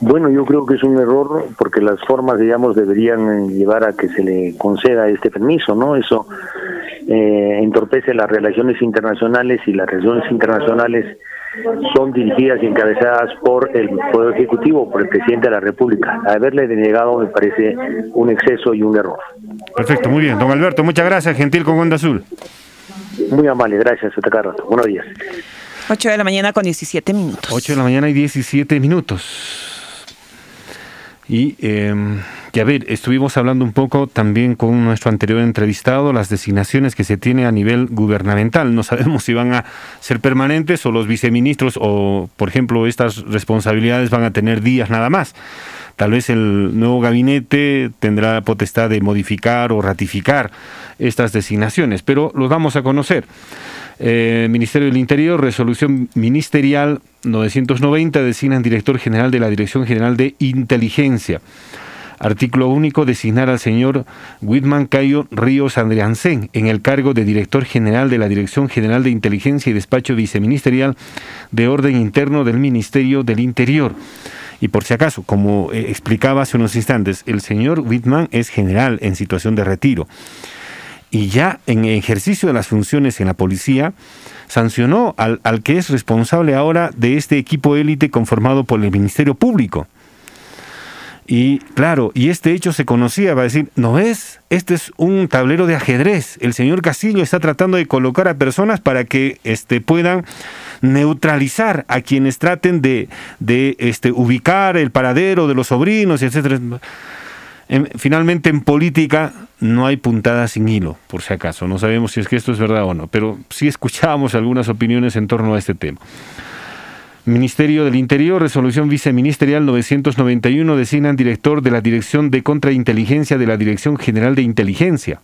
Bueno, yo creo que es un error porque las formas, digamos, deberían llevar a que se le conceda este permiso, ¿no? Eso eh, entorpece las relaciones internacionales y las relaciones internacionales son dirigidas y encabezadas por el Poder Ejecutivo, por el Presidente de la República. Haberle denegado me parece un exceso y un error. Perfecto, muy bien. Don Alberto, muchas gracias, gentil con Onda Azul. Muy amable, gracias, hasta cada rato. Buenos días. 8 de la mañana con 17 minutos. 8 de la mañana y 17 minutos. Y eh, a ver, estuvimos hablando un poco también con nuestro anterior entrevistado, las designaciones que se tiene a nivel gubernamental. No sabemos si van a ser permanentes o los viceministros o, por ejemplo, estas responsabilidades van a tener días nada más. Tal vez el nuevo gabinete tendrá la potestad de modificar o ratificar estas designaciones, pero los vamos a conocer. Eh, Ministerio del Interior, resolución ministerial 990, designan director general de la Dirección General de Inteligencia. Artículo único, designar al señor Whitman Cayo Ríos Andreansen en el cargo de director general de la Dirección General de Inteligencia y Despacho Viceministerial de Orden Interno del Ministerio del Interior. Y por si acaso, como eh, explicaba hace unos instantes, el señor Whitman es general en situación de retiro y ya en ejercicio de las funciones en la policía, sancionó al, al que es responsable ahora de este equipo élite conformado por el Ministerio Público. Y claro, y este hecho se conocía, va a decir, no es, este es un tablero de ajedrez. El señor Castillo está tratando de colocar a personas para que este, puedan neutralizar a quienes traten de, de este, ubicar el paradero de los sobrinos, etcétera. Finalmente en política no hay puntada sin hilo, por si acaso. No sabemos si es que esto es verdad o no, pero sí escuchamos algunas opiniones en torno a este tema. Ministerio del Interior, resolución viceministerial 991, designan director de la Dirección de Contrainteligencia de la Dirección General de Inteligencia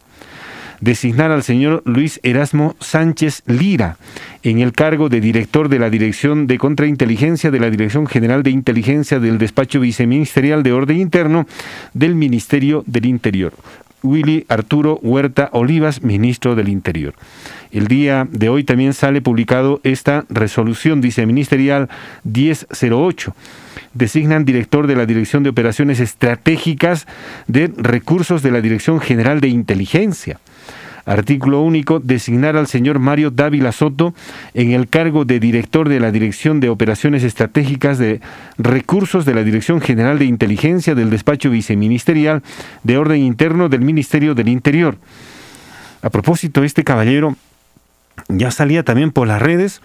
designar al señor Luis Erasmo Sánchez Lira en el cargo de director de la Dirección de Contrainteligencia de la Dirección General de Inteligencia del Despacho Viceministerial de Orden Interno del Ministerio del Interior. Willy Arturo Huerta Olivas, ministro del Interior. El día de hoy también sale publicado esta resolución viceministerial 1008 designan director de la Dirección de Operaciones Estratégicas de Recursos de la Dirección General de Inteligencia. Artículo único, designar al señor Mario Dávila Soto en el cargo de director de la Dirección de Operaciones Estratégicas de Recursos de la Dirección General de Inteligencia del Despacho Viceministerial de Orden Interno del Ministerio del Interior. A propósito, este caballero ya salía también por las redes.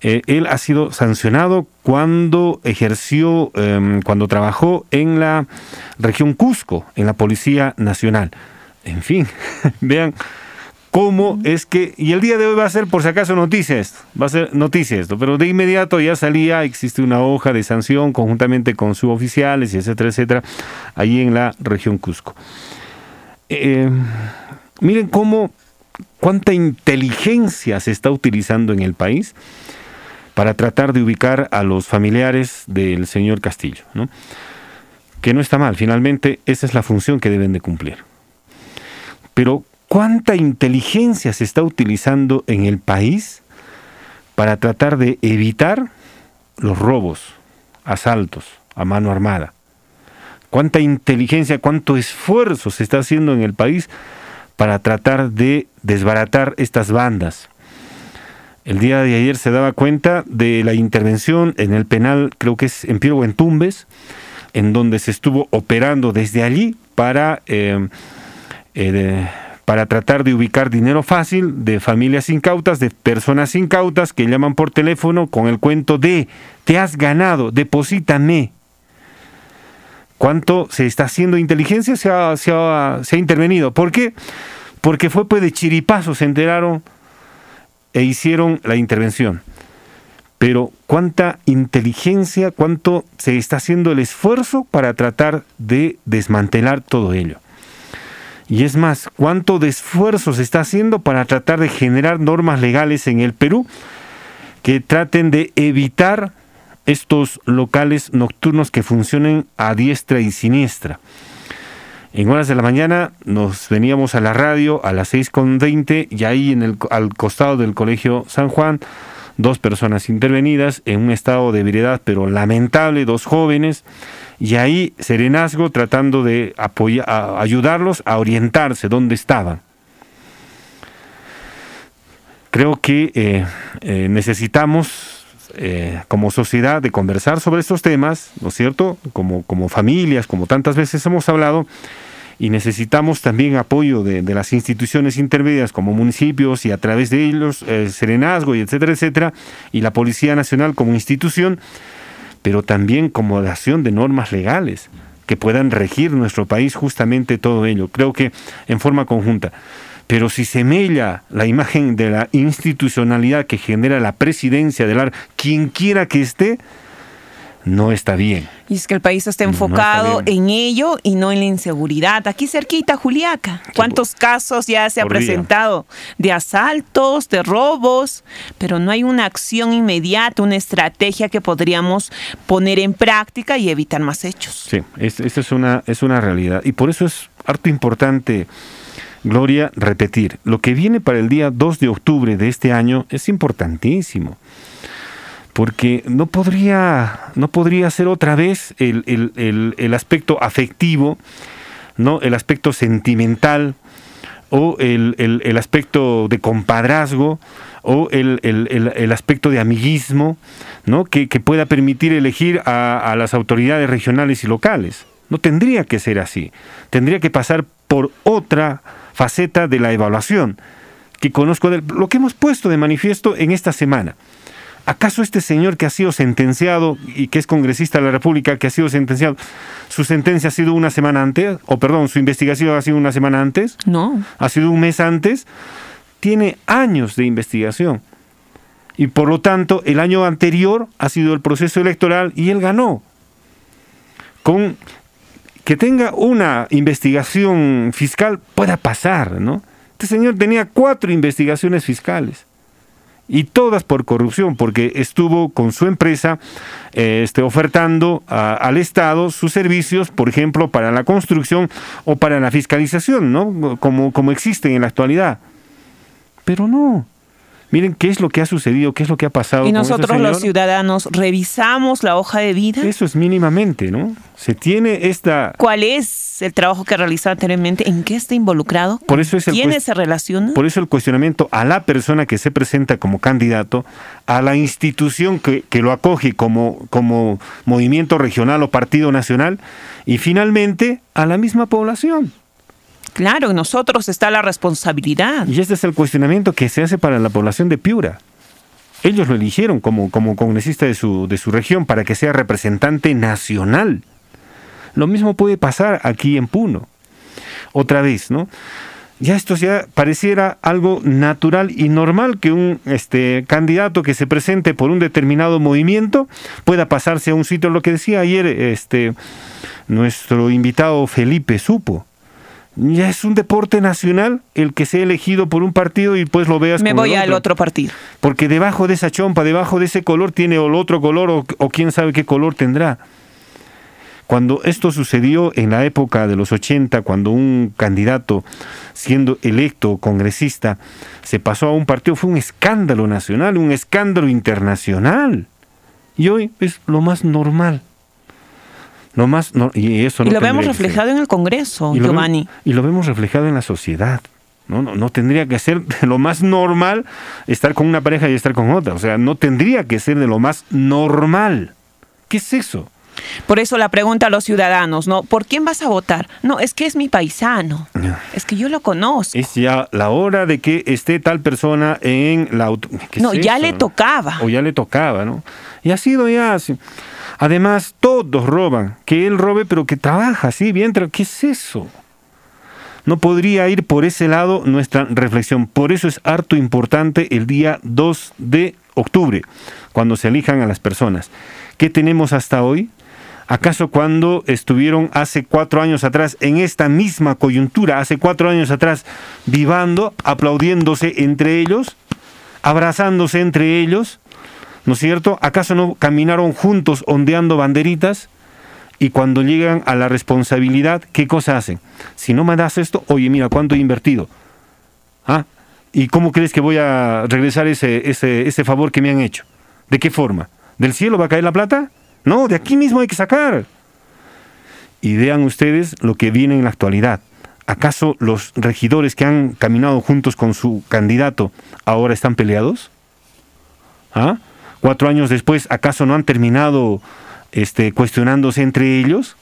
Eh, él ha sido sancionado cuando ejerció, em, cuando trabajó en la región Cusco, en la Policía Nacional. En fin, vean cómo es que, y el día de hoy va a ser por si acaso noticias, va a ser noticia esto, pero de inmediato ya salía, existe una hoja de sanción conjuntamente con suboficiales y etcétera, etcétera, ahí en la región Cusco. Eh, miren cómo, cuánta inteligencia se está utilizando en el país para tratar de ubicar a los familiares del señor Castillo, ¿no? que no está mal, finalmente esa es la función que deben de cumplir. Pero ¿cuánta inteligencia se está utilizando en el país para tratar de evitar los robos, asaltos a mano armada? ¿Cuánta inteligencia, cuánto esfuerzo se está haciendo en el país para tratar de desbaratar estas bandas? El día de ayer se daba cuenta de la intervención en el penal, creo que es en Piero Tumbes, en donde se estuvo operando desde allí para eh, eh, para tratar de ubicar dinero fácil de familias incautas, de personas incautas que llaman por teléfono con el cuento de te has ganado, deposítame. ¿Cuánto se está haciendo inteligencia? Se ha, intervenido. ¿Por qué? Porque fue pues de chiripazo, se enteraron e hicieron la intervención. Pero cuánta inteligencia, cuánto se está haciendo el esfuerzo para tratar de desmantelar todo ello. Y es más, ¿cuánto de esfuerzo se está haciendo para tratar de generar normas legales en el Perú que traten de evitar estos locales nocturnos que funcionen a diestra y siniestra? En horas de la mañana nos veníamos a la radio a las 6.20 y ahí en el, al costado del Colegio San Juan, dos personas intervenidas en un estado de ebriedad pero lamentable, dos jóvenes y ahí Serenazgo tratando de apoyar, ayudarlos a orientarse dónde estaban. Creo que eh, eh, necesitamos eh, como sociedad de conversar sobre estos temas, ¿no es cierto? Como, como familias, como tantas veces hemos hablado, y necesitamos también apoyo de, las instituciones intermedias como municipios y a través de ellos, Serenazgo y etcétera, etcétera, y la Policía Nacional como institución pero también como acción de normas legales que puedan regir nuestro país justamente todo ello. Creo que en forma conjunta. Pero si se mella la imagen de la institucionalidad que genera la presidencia del AR, quien quiera que esté, no está bien. Y es que el país está enfocado en ello y no en la inseguridad. Aquí cerquita, Juliaca. ¿Cuántos casos ya se ha presentado de asaltos, de robos? Pero no hay una acción inmediata, una estrategia que podríamos poner en práctica y evitar más hechos. Sí, esa es una, es una realidad. Y por eso es harto importante. Gloria, repetir, lo que viene para el día 2 de octubre de este año es importantísimo porque no podría, no podría ser otra vez el, aspecto afectivo, ¿no? el aspecto sentimental, o el, aspecto de compadrazgo, o el, aspecto de amiguismo, ¿no? que, pueda permitir elegir a, las autoridades regionales y locales. No tendría que ser así. Tendría que pasar por otra faceta de la evaluación, que conozco de lo que hemos puesto de manifiesto en esta semana ¿Acaso este señor que ha sido sentenciado y que es congresista de la República, que ha sido sentenciado, su sentencia ha sido una semana antes, o perdón, su investigación ha sido una semana antes? No. ¿Ha sido un mes antes? Tiene años de investigación. Y por lo tanto, el año anterior ha sido el proceso electoral y él ganó. Con que tenga una investigación fiscal pueda pasar, ¿no? Este señor tenía cuatro investigaciones fiscales y todas por corrupción, porque estuvo con su empresa eh, este, ofertando al Estado sus servicios, por ejemplo, para la construcción o para la fiscalización, ¿no? Como, como existen en la actualidad. Pero no, Miren qué es lo que ha sucedido, qué es lo que ha pasado. Y nosotros los ciudadanos revisamos la hoja de vida. Eso es mínimamente, ¿no? Se tiene esta... ¿Cuál es el trabajo que realizó anteriormente? ¿En qué está involucrado? Por eso es el ¿Quiénes se relaciona? Por eso el cuestionamiento a la persona que se presenta como candidato, a la institución que, que lo acoge como, como movimiento regional o partido nacional y finalmente a la misma población. Claro, en nosotros está la responsabilidad. Y este es el cuestionamiento que se hace para la población de Piura. Ellos lo eligieron como, como congresista de su, de su región para que sea representante nacional. Lo mismo puede pasar aquí en Puno. Otra vez, ¿no? Ya esto ya pareciera algo natural y normal que un este, candidato que se presente por un determinado movimiento pueda pasarse a un sitio, lo que decía ayer este, nuestro invitado Felipe Supo ya es un deporte nacional el que sea elegido por un partido y pues lo veas. Me voy al otro partido. Porque debajo de esa chompa, debajo de ese color tiene el otro color o, o, quién sabe qué color tendrá. Cuando esto sucedió en la época de los 80, cuando un candidato siendo electo congresista se pasó a un partido, fue un escándalo nacional, un escándalo internacional. Y hoy es lo más normal más, y eso y lo vemos reflejado en el Congreso, Giovanni. y lo vemos reflejado en la sociedad. No, no, no tendría que ser de lo más normal estar con una pareja y estar con otra. O sea, no tendría que ser de lo más normal. ¿Qué es eso? Por eso la pregunta a los ciudadanos, ¿no? ¿Por quién vas a votar? No, es que es mi paisano. Es que yo lo conozco. Es ya la hora de que esté tal persona en la... No, ya le tocaba. O ya le tocaba, ¿no? Y ha sido ya... Además, todos roban. Que él robe, pero que trabaja, ¿sí? Bien, ¿qué es eso? No podría ir por ese lado nuestra reflexión. Por eso es harto importante el día 2 de octubre, cuando se elijan a las personas. ¿Qué tenemos hasta hoy? ¿Acaso cuando estuvieron hace cuatro años atrás en esta misma coyuntura, hace cuatro años atrás, vivando, aplaudiéndose entre ellos, abrazándose entre ellos? ¿No es cierto? ¿Acaso no caminaron juntos ondeando banderitas? Y cuando llegan a la responsabilidad, ¿qué cosa hacen? Si no me das esto, oye, mira, ¿cuánto he invertido? ¿Ah? ¿Y cómo crees que voy a regresar ese, ese, ese favor que me han hecho? ¿De qué forma? ¿Del cielo va a caer la plata? No, de aquí mismo hay que sacar. Y vean ustedes lo que viene en la actualidad. ¿Acaso los regidores que han caminado juntos con su candidato ahora están peleados? ¿Ah? Cuatro años después, ¿acaso no han terminado este, cuestionándose entre ellos?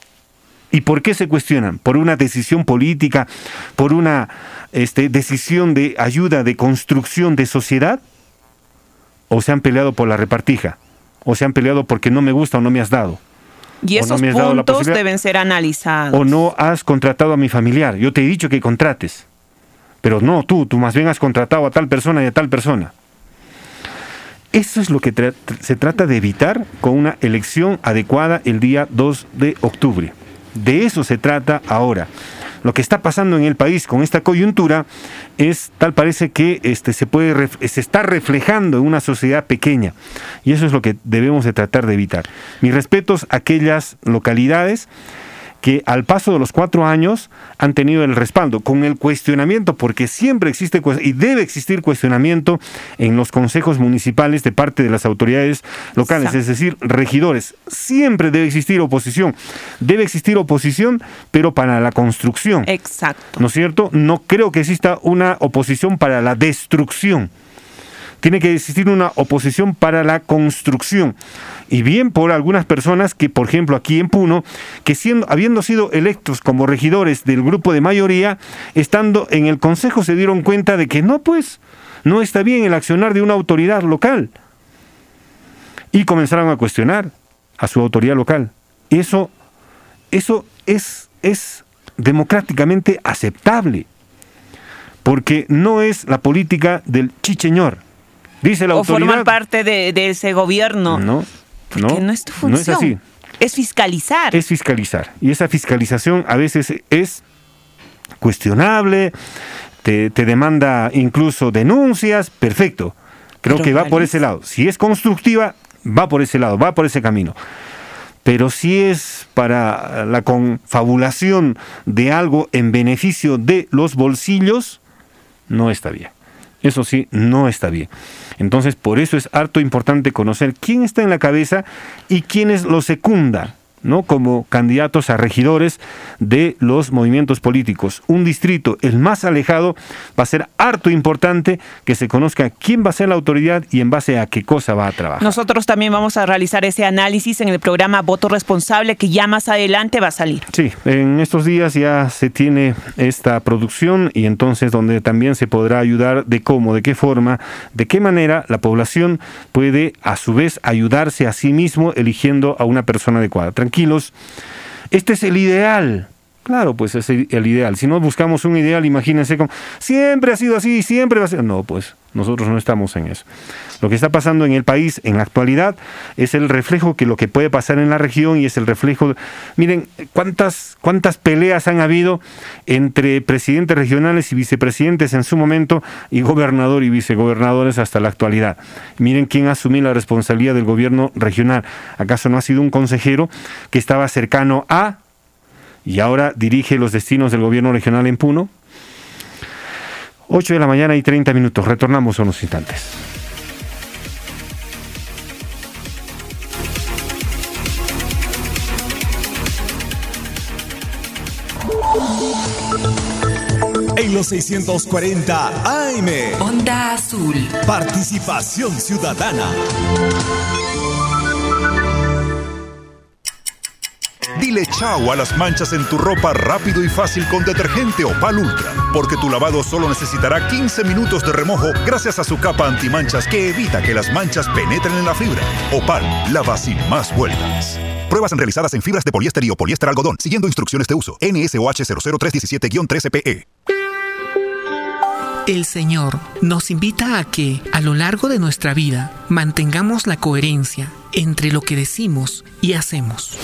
¿Y por qué se cuestionan? ¿Por una decisión política? ¿Por una este, decisión de ayuda, de construcción de sociedad? ¿O se han peleado por la repartija? ¿O se han peleado porque no me gusta o no me has dado? Y esos puntos deben ser analizados. ¿O no has contratado a mi familiar? Yo te he dicho que contrates. Pero no, tú, tú más bien has contratado a tal persona y a tal persona. Eso es lo que se trata de evitar con una elección adecuada el día 2 de octubre. De eso se trata ahora. Lo que está pasando en el país con esta coyuntura es tal parece que este, se, se está reflejando en una sociedad pequeña y eso es lo que debemos de tratar de evitar. Mis respetos a aquellas localidades que al paso de los cuatro años han tenido el respaldo, con el cuestionamiento, porque siempre existe y debe existir cuestionamiento en los consejos municipales de parte de las autoridades locales, es decir, regidores. Siempre debe existir oposición. Debe existir oposición, pero para la construcción. Exacto. ¿No es cierto? No creo que exista una oposición para la destrucción tiene que existir una oposición para la construcción. Y bien por algunas personas que, por ejemplo, aquí en Puno, que siendo, habiendo sido electos como regidores del grupo de mayoría, estando en el Consejo se dieron cuenta de que no, pues, no está bien el accionar de una autoridad local. y comenzaron a cuestionar a su autoridad local. Eso, eso es, es democráticamente aceptable, porque no es la política del chicheñor. Dice la o autoridad. formar parte de, de ese gobierno. No, no, no es tu función. no es así. Es fiscalizar. Es fiscalizar. Y esa fiscalización a veces es cuestionable, te, te demanda incluso denuncias, perfecto. Creo Pero que va por ¿cuál ese es? lado. Si es constructiva, va por ese lado, va por ese camino. Pero si es para la confabulación de algo en beneficio de los bolsillos, no está bien. Eso sí, no está bien. Entonces, por eso es harto importante conocer quién está en la cabeza y quiénes lo secunda, ¿no? Como candidatos a regidores de los movimientos políticos. Un distrito, el más alejado, va a ser harto importante que se conozca quién va a ser la autoridad y en base a qué cosa va a trabajar. Nosotros también vamos a realizar ese análisis en el programa Voto Responsable que ya más adelante va a salir. Sí, en estos días ya se tiene esta producción y entonces donde también se podrá ayudar de cómo, de qué forma, de qué manera la población puede a su vez ayudarse a sí mismo eligiendo a una persona adecuada. Tranquilos, este es el ideal. Claro, pues es el ideal. Si no buscamos un ideal, imagínense como siempre ha sido así, siempre va a ser. No, pues nosotros no estamos en eso. Lo que está pasando en el país en la actualidad es el reflejo que lo que puede pasar en la región y es el reflejo. Miren cuántas cuántas peleas han habido entre presidentes regionales y vicepresidentes en su momento y gobernador y vicegobernadores hasta la actualidad. Miren quién asumió la responsabilidad del gobierno regional. ¿Acaso no ha sido un consejero que estaba cercano a y ahora dirige los destinos del gobierno regional en Puno. 8 de la mañana y 30 minutos. Retornamos a unos instantes. En los 640 AM. Onda Azul. Participación ciudadana. Dile chao a las manchas en tu ropa rápido y fácil con detergente Opal Ultra, porque tu lavado solo necesitará 15 minutos de remojo gracias a su capa antimanchas que evita que las manchas penetren en la fibra. Opal, lava sin más vueltas. Pruebas realizadas en fibras de poliéster y o poliéster algodón, siguiendo instrucciones de uso. NSOH 00317-13PE. El Señor nos invita a que, a lo largo de nuestra vida, mantengamos la coherencia entre lo que decimos y hacemos.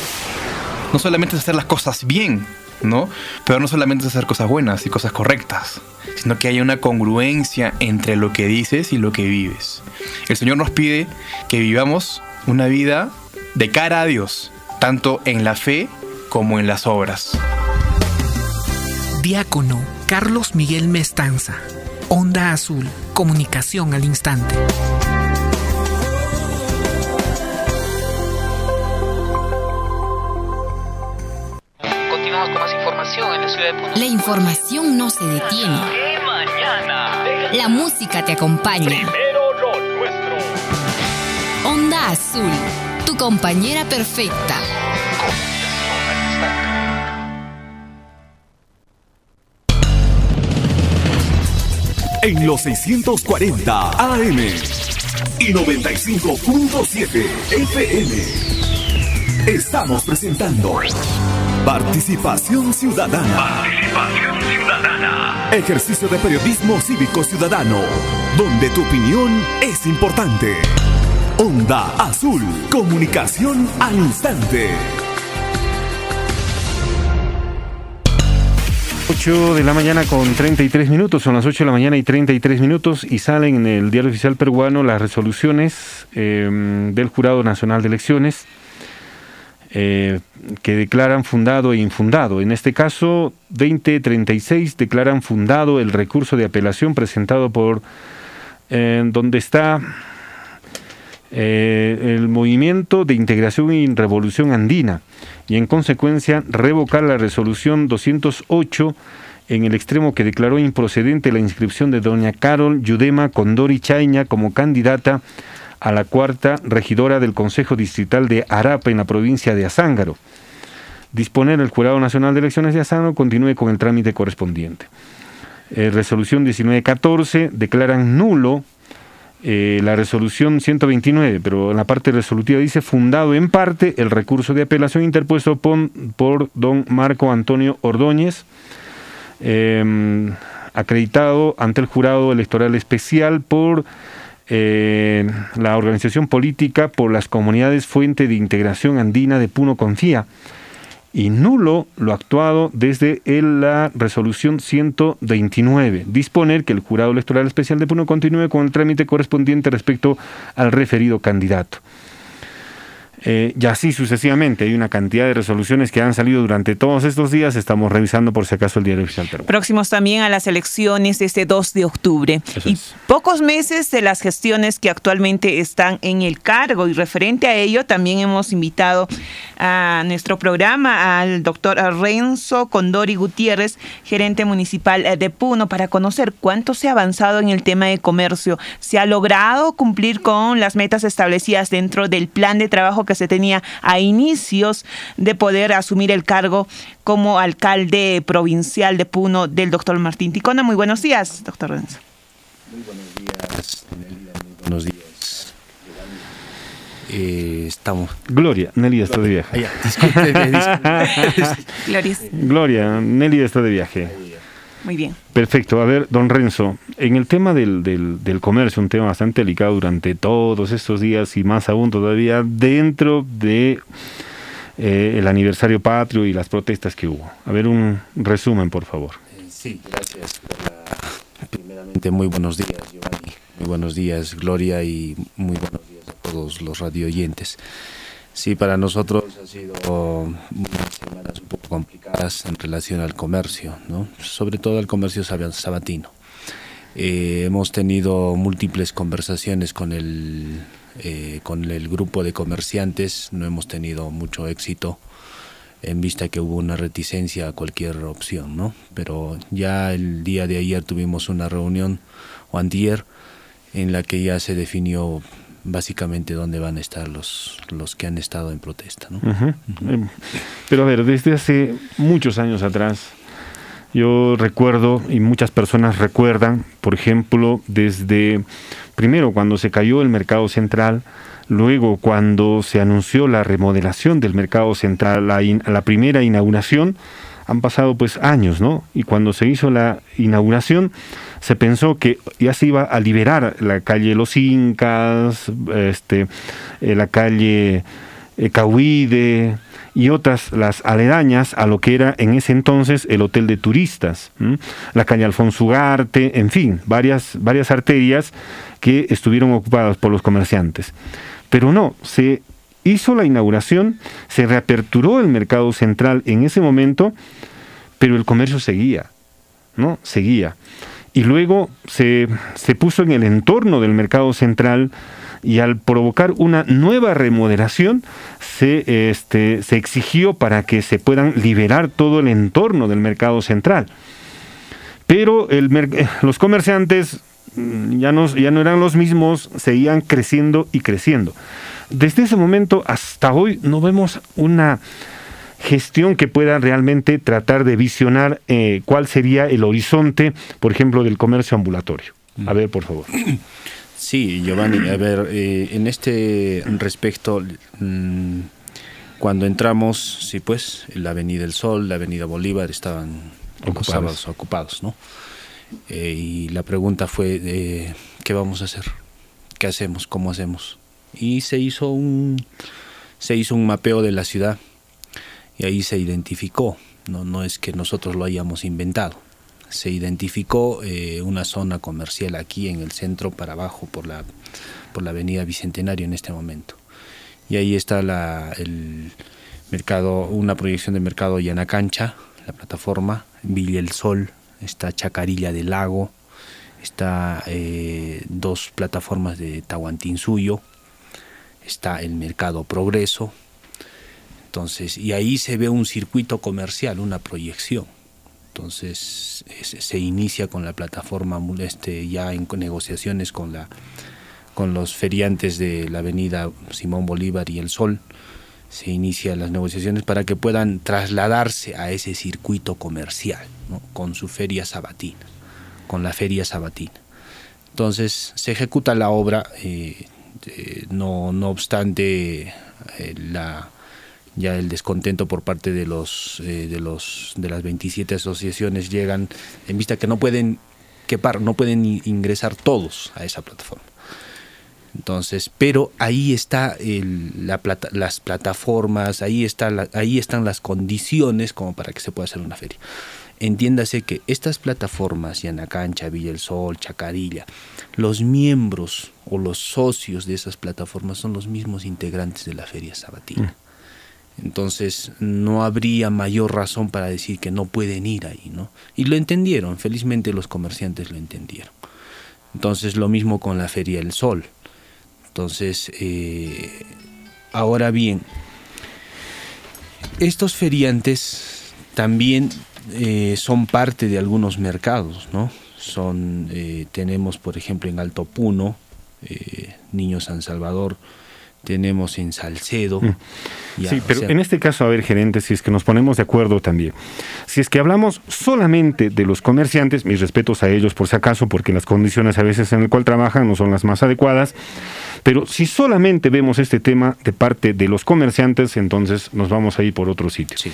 No solamente es hacer las cosas bien, ¿no? Pero no solamente es hacer cosas buenas y cosas correctas, sino que haya una congruencia entre lo que dices y lo que vives. El Señor nos pide que vivamos una vida de cara a Dios, tanto en la fe como en las obras. Diácono Carlos Miguel Mestanza. Onda Azul. Comunicación al instante. La información no se detiene. La música te acompaña. Onda Azul, tu compañera perfecta. En los 640 AM y 95.7 FM. Estamos presentando Participación Ciudadana. Participación Ciudadana. Ejercicio de periodismo cívico ciudadano, donde tu opinión es importante. Onda Azul, comunicación al instante. 8 de la mañana con 33 minutos, son las 8 de la mañana y 33 minutos y salen en el diario oficial peruano las resoluciones eh, del Jurado Nacional de Elecciones eh, que declaran fundado e infundado. En este caso, 2036 declaran fundado el recurso de apelación presentado por eh, donde está eh, el Movimiento de Integración y Revolución Andina y en consecuencia revocar la resolución 208 en el extremo que declaró improcedente la inscripción de doña Carol Yudema Condori Chaña como candidata a la cuarta regidora del Consejo Distrital de Arapa en la provincia de Azángaro. Disponer el Jurado Nacional de Elecciones de Azángaro continúe con el trámite correspondiente. Eh, resolución 1914 declaran nulo eh, la resolución 129, pero en la parte resolutiva dice fundado en parte el recurso de apelación interpuesto por, don Marco Antonio Ordóñez, eh, acreditado ante el jurado electoral especial por la organización política por las comunidades Fuente de Integración Andina de Puno Confía y nulo lo actuado desde la resolución 129. Disponer que el jurado electoral especial de Puno continúe con el trámite correspondiente respecto al referido candidato. Eh, y así sucesivamente, hay una cantidad de resoluciones que han salido durante todos estos días. Estamos revisando por si acaso el diario oficial Perú. Próximos también a las elecciones de este 2 de octubre. Eso y es. pocos meses de las gestiones que actualmente están en el cargo. Y referente a ello, también hemos invitado a nuestro programa al doctor Renzo Condori Gutiérrez, gerente municipal eh, de Puno, para conocer cuánto se ha avanzado en el tema de comercio. ¿Se ha logrado cumplir con las metas establecidas dentro del plan de trabajo que se tenía a inicios de poder asumir el cargo como alcalde provincial de Puno del doctor Martín Ticona? Muy buenos días, doctor Renzo. Buenos días. Eh, estamos. Gloria, Nelly está de viaje. Gloria, Nelly está de viaje. Muy bien. Perfecto. A ver, don Renzo, en el tema del, del, del comercio, un tema bastante delicado durante todos estos días y más aún todavía dentro de eh, el aniversario patrio y las protestas que hubo. A ver, un resumen, por favor. Sí, gracias. la- Primeramente, muy buenos días, Giovanni. Muy buenos días, Gloria, y muy buenos días a todos los radio oyentes. Sí, para nosotros ha sido un poco complicadas en relación al comercio, ¿no? sobre todo al comercio sab- sabatino. Eh, hemos tenido múltiples conversaciones con el, eh, con el grupo de comerciantes, no hemos tenido mucho éxito en vista que hubo una reticencia a cualquier opción, ¿no? Pero ya el día de ayer tuvimos una reunión, o antier, en la que ya se definió básicamente dónde van a estar los, los que han estado en protesta, ¿no? Eh, Pero a ver, desde hace muchos años atrás, yo recuerdo, y muchas personas recuerdan, por ejemplo, desde primero cuando se cayó el mercado central, luego cuando se anunció la remodelación del mercado central, la, in- la primera inauguración, han pasado pues años, ¿no? Y cuando se hizo la inauguración, se pensó que ya se iba a liberar la calle Los Incas, este, eh, la calle eh, Cahuide y otras las aledañas a lo que era en ese entonces el hotel de turistas, la calle Alfonso Ugarte, en fin, varias, varias arterias que estuvieron ocupadas por los comerciantes. Pero no, se hizo la inauguración, se reaperturó el mercado central en ese momento, pero el comercio seguía, ¿no? Seguía. Y luego se, se puso en el entorno del mercado central y al provocar una nueva remodelación se, este, se exigió para que se puedan liberar todo el entorno del mercado central. Pero el los comerciantes mm, ya no, ya no eran los mismos, seguían creciendo y creciendo. Desde ese momento hasta hoy no vemos una gestión que pueda realmente tratar de visionar eh, cuál sería el horizonte, por ejemplo, del comercio ambulatorio. A ver, por favor. Sí, Giovanni, a ver, eh, en este respecto, mm, cuando entramos, sí, pues, la Avenida del Sol, la Avenida Bolívar estaban Ocupados. ocupados, ¿no? Eh, y la pregunta fue, eh, ¿qué vamos a hacer? ¿Qué hacemos? ¿Cómo hacemos? Y se hizo un, se hizo un mapeo de la ciudad y ahí se identificó, no, no es que nosotros lo hayamos inventado se identificó eh, una zona comercial aquí en el centro para abajo por la, por la avenida Bicentenario en este momento. Y ahí está la, el mercado, una proyección de mercado Yanacancha, la plataforma, Villa El Sol, está Chacarilla del Lago, está eh, dos plataformas de Tahuantinsuyo, está el mercado Progreso. Entonces, y ahí se ve un circuito comercial, una proyección. Entonces es- se inicia con la plataforma este, ya en negociaciones con la con los feriantes de la avenida Simón Bolívar y El Sol. Se inician las negociaciones para que puedan trasladarse a ese circuito comercial, con su feria sabatina, con la feria sabatina. Entonces se ejecuta la obra, eh, no, no obstante eh, la, ya el descontento por parte de los, de los de las 27 asociaciones llegan en vista que no pueden quepar, no pueden ingresar todos a esa plataforma. Entonces, pero ahí está la las plataformas, ahí, está ahí están las condiciones como para que se pueda hacer una feria. Entiéndase que estas plataformas, Yanacancha, Villa el Sol, Chacarilla, los miembros o los socios de esas plataformas son los mismos integrantes de la feria sabatina. Mm. Entonces no habría mayor razón para decir que no pueden ir ahí, ¿no? Y lo entendieron, felizmente los comerciantes lo entendieron. Entonces lo mismo con la Feria del Sol. Entonces, eh, ahora bien, estos feriantes también eh, son parte de algunos mercados, ¿no? Son, eh, tenemos, por ejemplo, en Alto Puno, eh, Niño San Salvador, tenemos en Salcedo. Mm. sí, pero en este caso, a ver, gerente, si es que nos ponemos de acuerdo también. Si es que hablamos solamente de los comerciantes, mis respetos a ellos por si acaso, porque las condiciones a veces en las cuales trabajan no son las más adecuadas, pero si solamente vemos este tema de parte de los comerciantes, entonces nos vamos a ir por otro sitio. Sí.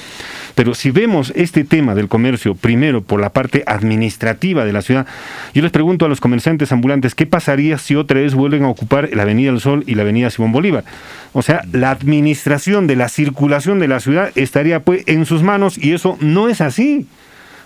Pero si vemos este tema del comercio primero por la parte administrativa de la ciudad, yo les pregunto a los comerciantes ambulantes, ¿qué pasaría si otra vez vuelven a ocupar la Avenida del Sol y la Avenida Simón Bolívar? O sea, la administración de la circulación de la ciudad estaría pues en sus manos y eso no es así.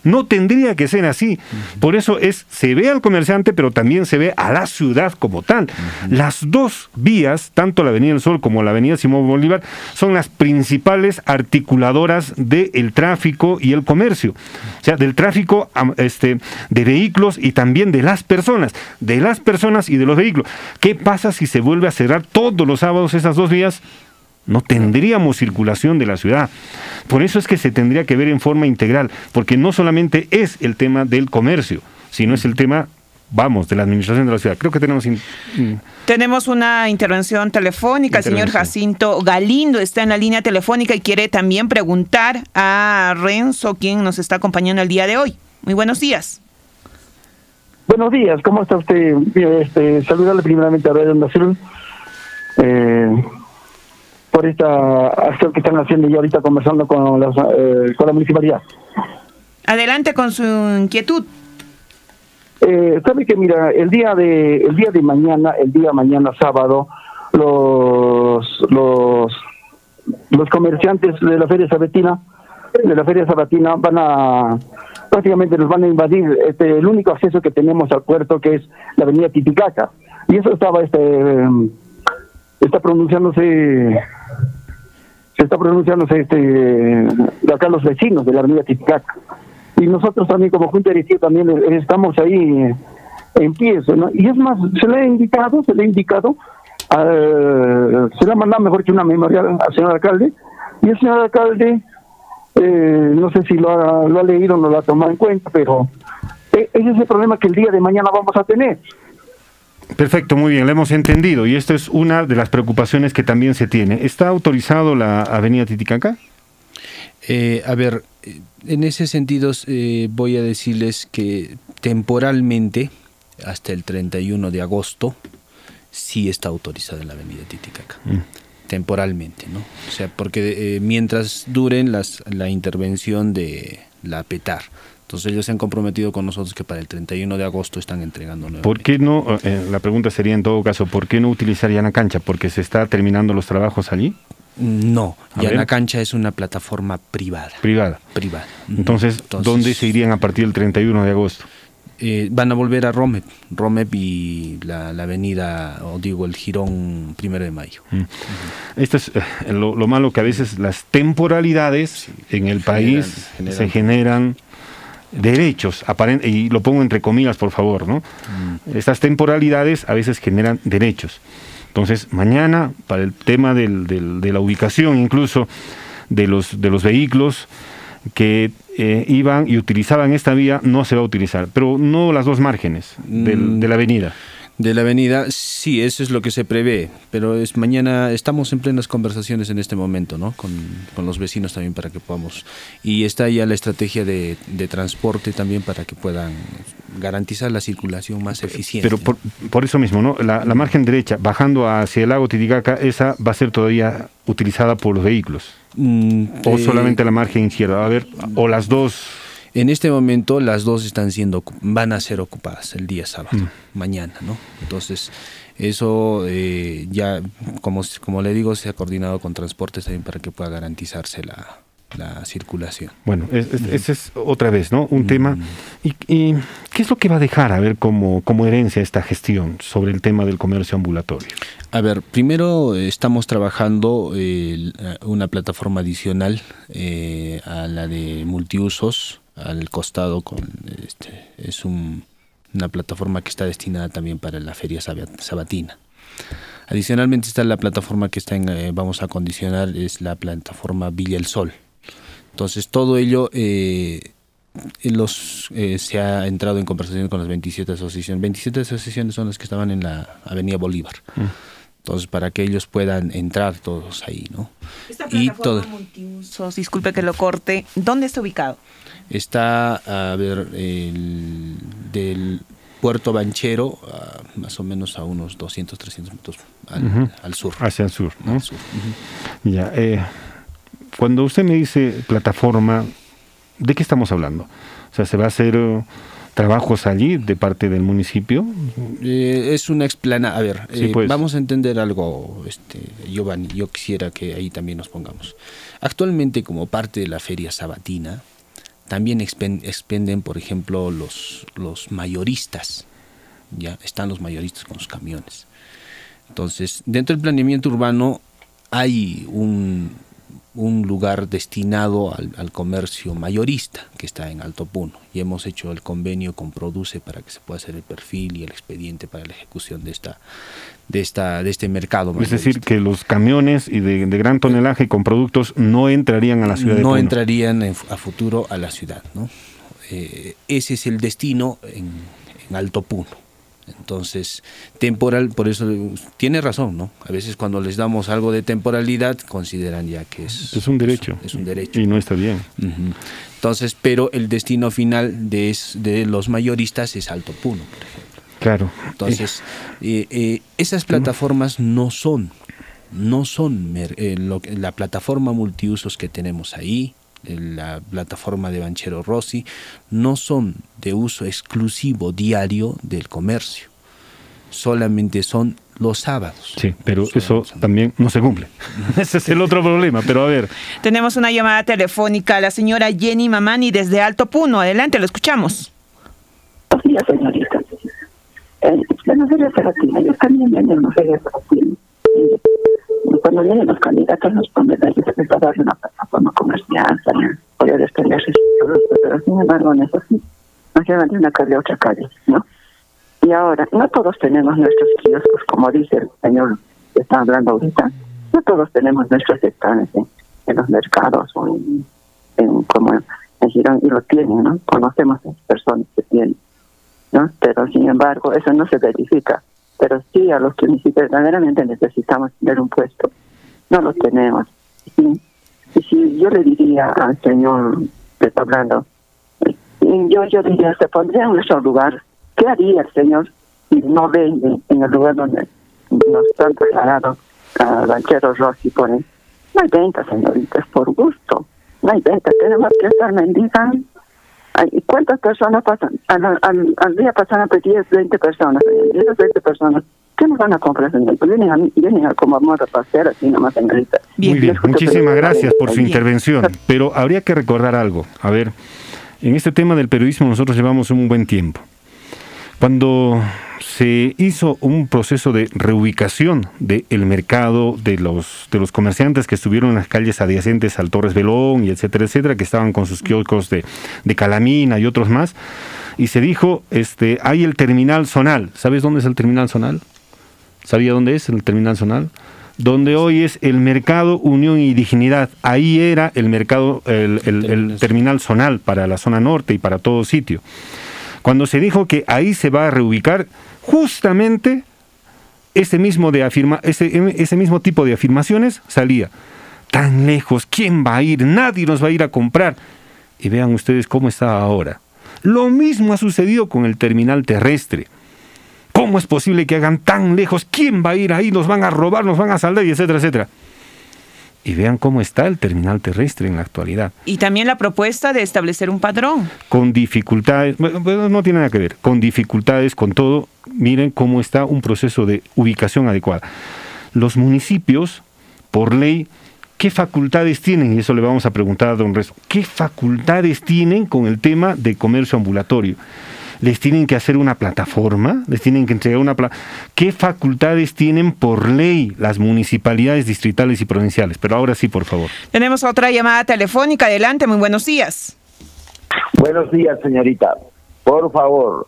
No tendría que ser así. Por eso es, se ve al comerciante, pero también se ve a la ciudad como tal. Las dos vías, tanto la Avenida del Sol como la Avenida Simón Bolívar, son las principales articuladoras del tráfico y el comercio. O sea, del tráfico este, de vehículos y también de las personas. De las personas y de los vehículos. ¿Qué pasa si se vuelve a cerrar todos los sábados esas dos vías? No tendríamos circulación de la ciudad. Por eso es que se tendría que ver en forma integral, porque no solamente es el tema del comercio, sino es el tema, vamos, de la administración de la ciudad. Creo que tenemos... Tenemos una intervención telefónica, el señor Jacinto Galindo está en la línea telefónica y quiere también preguntar a Renzo, quien nos está acompañando el día de hoy. Muy buenos días. Buenos días, ¿cómo está usted? Este, saludarle primeramente a Radio Nacional. Eh, por esta acción que están haciendo y ahorita conversando con, eh, con la municipalidad. Adelante con su inquietud. Eh, sabe que mira el día de el día de mañana el día mañana sábado los los los comerciantes de la feria sabatina de la feria sabatina van a prácticamente nos van a invadir este el único acceso que tenemos al puerto que es la avenida Titicaca y eso estaba este está pronunciándose está pronunciándose este de acá los vecinos de la avenida Titicaca. Y nosotros también como Junta Directiva también estamos ahí en pie y es más se le ha indicado se le ha indicado se le ha mandado mejor que una memorial al señor alcalde y el señor alcalde eh, no sé si lo ha, lo ha leído o no lo ha tomado en cuenta pero eh, ese es el problema que el día de mañana vamos a tener Perfecto, muy bien, lo hemos entendido y esto es una de las preocupaciones que también se tiene. ¿Está autorizado la avenida Titicaca? Eh, a ver, en ese sentido eh, voy a decirles que temporalmente, hasta el 31 de agosto, sí está autorizada la avenida Titicaca. Mm. Temporalmente, ¿no? O sea, porque eh, mientras duren las, la intervención de la PETAR, entonces ellos se han comprometido con nosotros que para el 31 de agosto están entregando nuevamente. ¿Por qué no, eh, la pregunta sería en todo caso, ¿por qué no utilizar Yana Cancha? ¿Porque se está terminando los trabajos allí? No, Yana Cancha es una plataforma privada. Privada. Privada. Entonces, ¿dónde se irían a partir del 31 de agosto? Eh, van a volver a Romep, Romep y la, avenida, o digo, el Girón Primero de Mayo. Mm. Esto es eh, lo, malo que a veces las temporalidades en el país se generan derechos, y lo pongo entre comillas, por favor, ¿no? Mm. Estas temporalidades a veces generan derechos. Entonces, mañana, para el tema del, de la ubicación incluso de los, de los vehículos que eh, iban y utilizaban esta vía, no se va a utilizar, pero no las dos márgenes mm. de la avenida. De la avenida, sí eso es lo que se prevé, pero es mañana estamos en plenas conversaciones en este momento, ¿no? Con, con los vecinos también para que podamos y está ya la estrategia de, de transporte también para que puedan garantizar la circulación más eficiente. Pero por, por eso mismo, ¿no? La, la margen derecha, bajando hacia el lago Titicaca, esa va a ser todavía utilizada por los vehículos. Mm, o eh, solamente la margen izquierda. A ver, o las dos. En este momento las dos están siendo van a ser ocupadas el día sábado, Mm. mañana, ¿no? Entonces eso eh, ya como como le digo se ha coordinado con transportes también para que pueda garantizarse la, la circulación. Bueno, es- es- ese es otra vez, ¿no? Un tema. ¿Y, y qué es lo que va a dejar, a ver, como, como herencia esta gestión sobre el tema del comercio ambulatorio? A ver, primero eh, estamos trabajando eh, l- una plataforma adicional eh, a la de multiusos al costado con este, es un- una plataforma que está destinada también para la feria saba- sabatina. Adicionalmente está la plataforma que está en, eh, vamos a condicionar es la plataforma Villa El Sol. Entonces todo ello eh, los eh, se ha entrado en conversación con las 27 asociaciones. 27 asociaciones son las que estaban en la Avenida Bolívar. Entonces, para que ellos puedan entrar todos ahí, ¿no? Esta Y plataforma todo multiusos, disculpe que lo corte, ¿dónde está ubicado? Está, a ver, el, del Puerto Banchero, a más o menos a unos 200, 300 metros al, Ujú. al sur. Hacia el sur, ¿no? Al sur. Ujú. Ya, eh, cuando usted me dice plataforma, ¿de qué estamos hablando? O sea, ¿se va a hacer eh, trabajos allí de parte del municipio? Eh, es una explanada. A ver, Sí, eh, pues. vamos a entender algo, este, Giovanni. Yo quisiera que ahí también nos pongamos. Actualmente, como parte de la feria sabatina, también expen- expenden, por ejemplo, los, los mayoristas. Ya están los mayoristas con los camiones. Entonces, dentro del planeamiento urbano hay un, un lugar destinado al, al comercio mayorista que está en Alto Puno y hemos hecho el convenio con Produce para que se pueda hacer el perfil y el expediente para la ejecución de esta de esta de este mercado Es mayorista. decir, que los camiones y de, de gran tonelaje con productos no entrarían a la ciudad de no Puno. entrarían en- a futuro a la ciudad ¿no? Eh, ese es el destino en, en Alto Puno entonces temporal por eso tiene razón no a veces cuando les damos algo de temporalidad consideran ya que es Es un derecho. es un derecho Y no está bien. Entonces, pero el destino final de, es- de los mayoristas es Alto Puno, por ejemplo. Claro. Entonces, eh, eh, esas plataformas no son, no son eh, lo la plataforma multiusos que tenemos ahí, eh, la plataforma de Banchero Rossi, no son de uso exclusivo diario del comercio. Solamente son los sábados. Sí, pero eso también no se cumple. Ese es el otro problema. Pero a ver, Tenemos una llamada telefónica a la señora Jenny Mamani desde Alto Puno. Adelante, lo escuchamos. Buenos días, señorita. Eh, yo también vengo cuando vienen los candidatos nos prometen que se les a dar una plataforma comercial poder extender sus productos, pero sin embargo en eso sí, nos llevan de una calle a otra calle, ¿no? Y ahora, no todos tenemos nuestros kioscos, como dice el señor que está hablando ahorita, no todos tenemos nuestros sectores en, los mercados o en, en como en Girón, y lo tienen, ¿no? Conocemos a las personas que tienen. ¿no? Pero sin embargo, eso no se verifica. Pero sí a los que verdaderamente necesitamos tener un puesto, no lo tenemos. Y, si yo le diría al señor que está hablando, yo, yo diría, se pondría en nuestro lugar, ¿qué haría el señor si no ve en, el lugar donde nos han trasladado a Ranchero Rossi? Ponen, no hay venta, señoritas, por gusto, no hay venta, tenemos que estar mendigando ¿y ¿Cuántas personas pasan? Al, al, al día pasan pues 10, 20 personas. Y esas 20 personas, ¿qué nos van a comprar, señor? Pues vienen a, vienen a como moda pasar así nomás, señorita. muy bien. Muchísimas gracias por su Bien. intervención. Pero habría que recordar algo. A ver, en este tema del periodismo nosotros llevamos un buen tiempo. Cuando se hizo un proceso de reubicación del mercado de los, de los comerciantes que estuvieron en las calles adyacentes al Torres Belón y etcétera, etcétera, que estaban con sus kioscos de, de calamina y otros más, y se dijo, este, hay el terminal zonal. ¿Sabes dónde es el terminal zonal? ¿Sabía dónde es el terminal zonal? Donde hoy es el mercado Unión y Dignidad. Ahí era el mercado, el, el- el terminal zonal para la zona norte y para todo sitio. Cuando se dijo que ahí se va a reubicar, justamente ese mismo, de afirma, ese, ese mismo tipo de afirmaciones salía. Tan lejos, ¿quién va a ir? Nadie nos va a ir a comprar. Y vean ustedes cómo está ahora. Lo mismo ha sucedido con el terminal terrestre. ¿Cómo es posible que hagan tan lejos? ¿Quién va a ir ahí? Nos van a robar, nos van a saldar y etcétera, etcétera y vean cómo está el terminal terrestre en la actualidad. Y también la propuesta de establecer un padrón. Con dificultades, bueno, no tiene nada que ver, con dificultades, con todo, miren cómo está un proceso de ubicación adecuada. Los municipios, por ley, ¿qué facultades tienen? Y eso le vamos a preguntar a don Rezo. ¿Qué facultades tienen con el tema de comercio ambulatorio? Les tienen que hacer una plataforma, les tienen que entregar una... ¿Qué facultades tienen por ley las municipalidades distritales y provinciales? Pero ahora sí, por favor. Tenemos otra llamada telefónica. Adelante, muy buenos días. Buenos días, señorita. Por favor,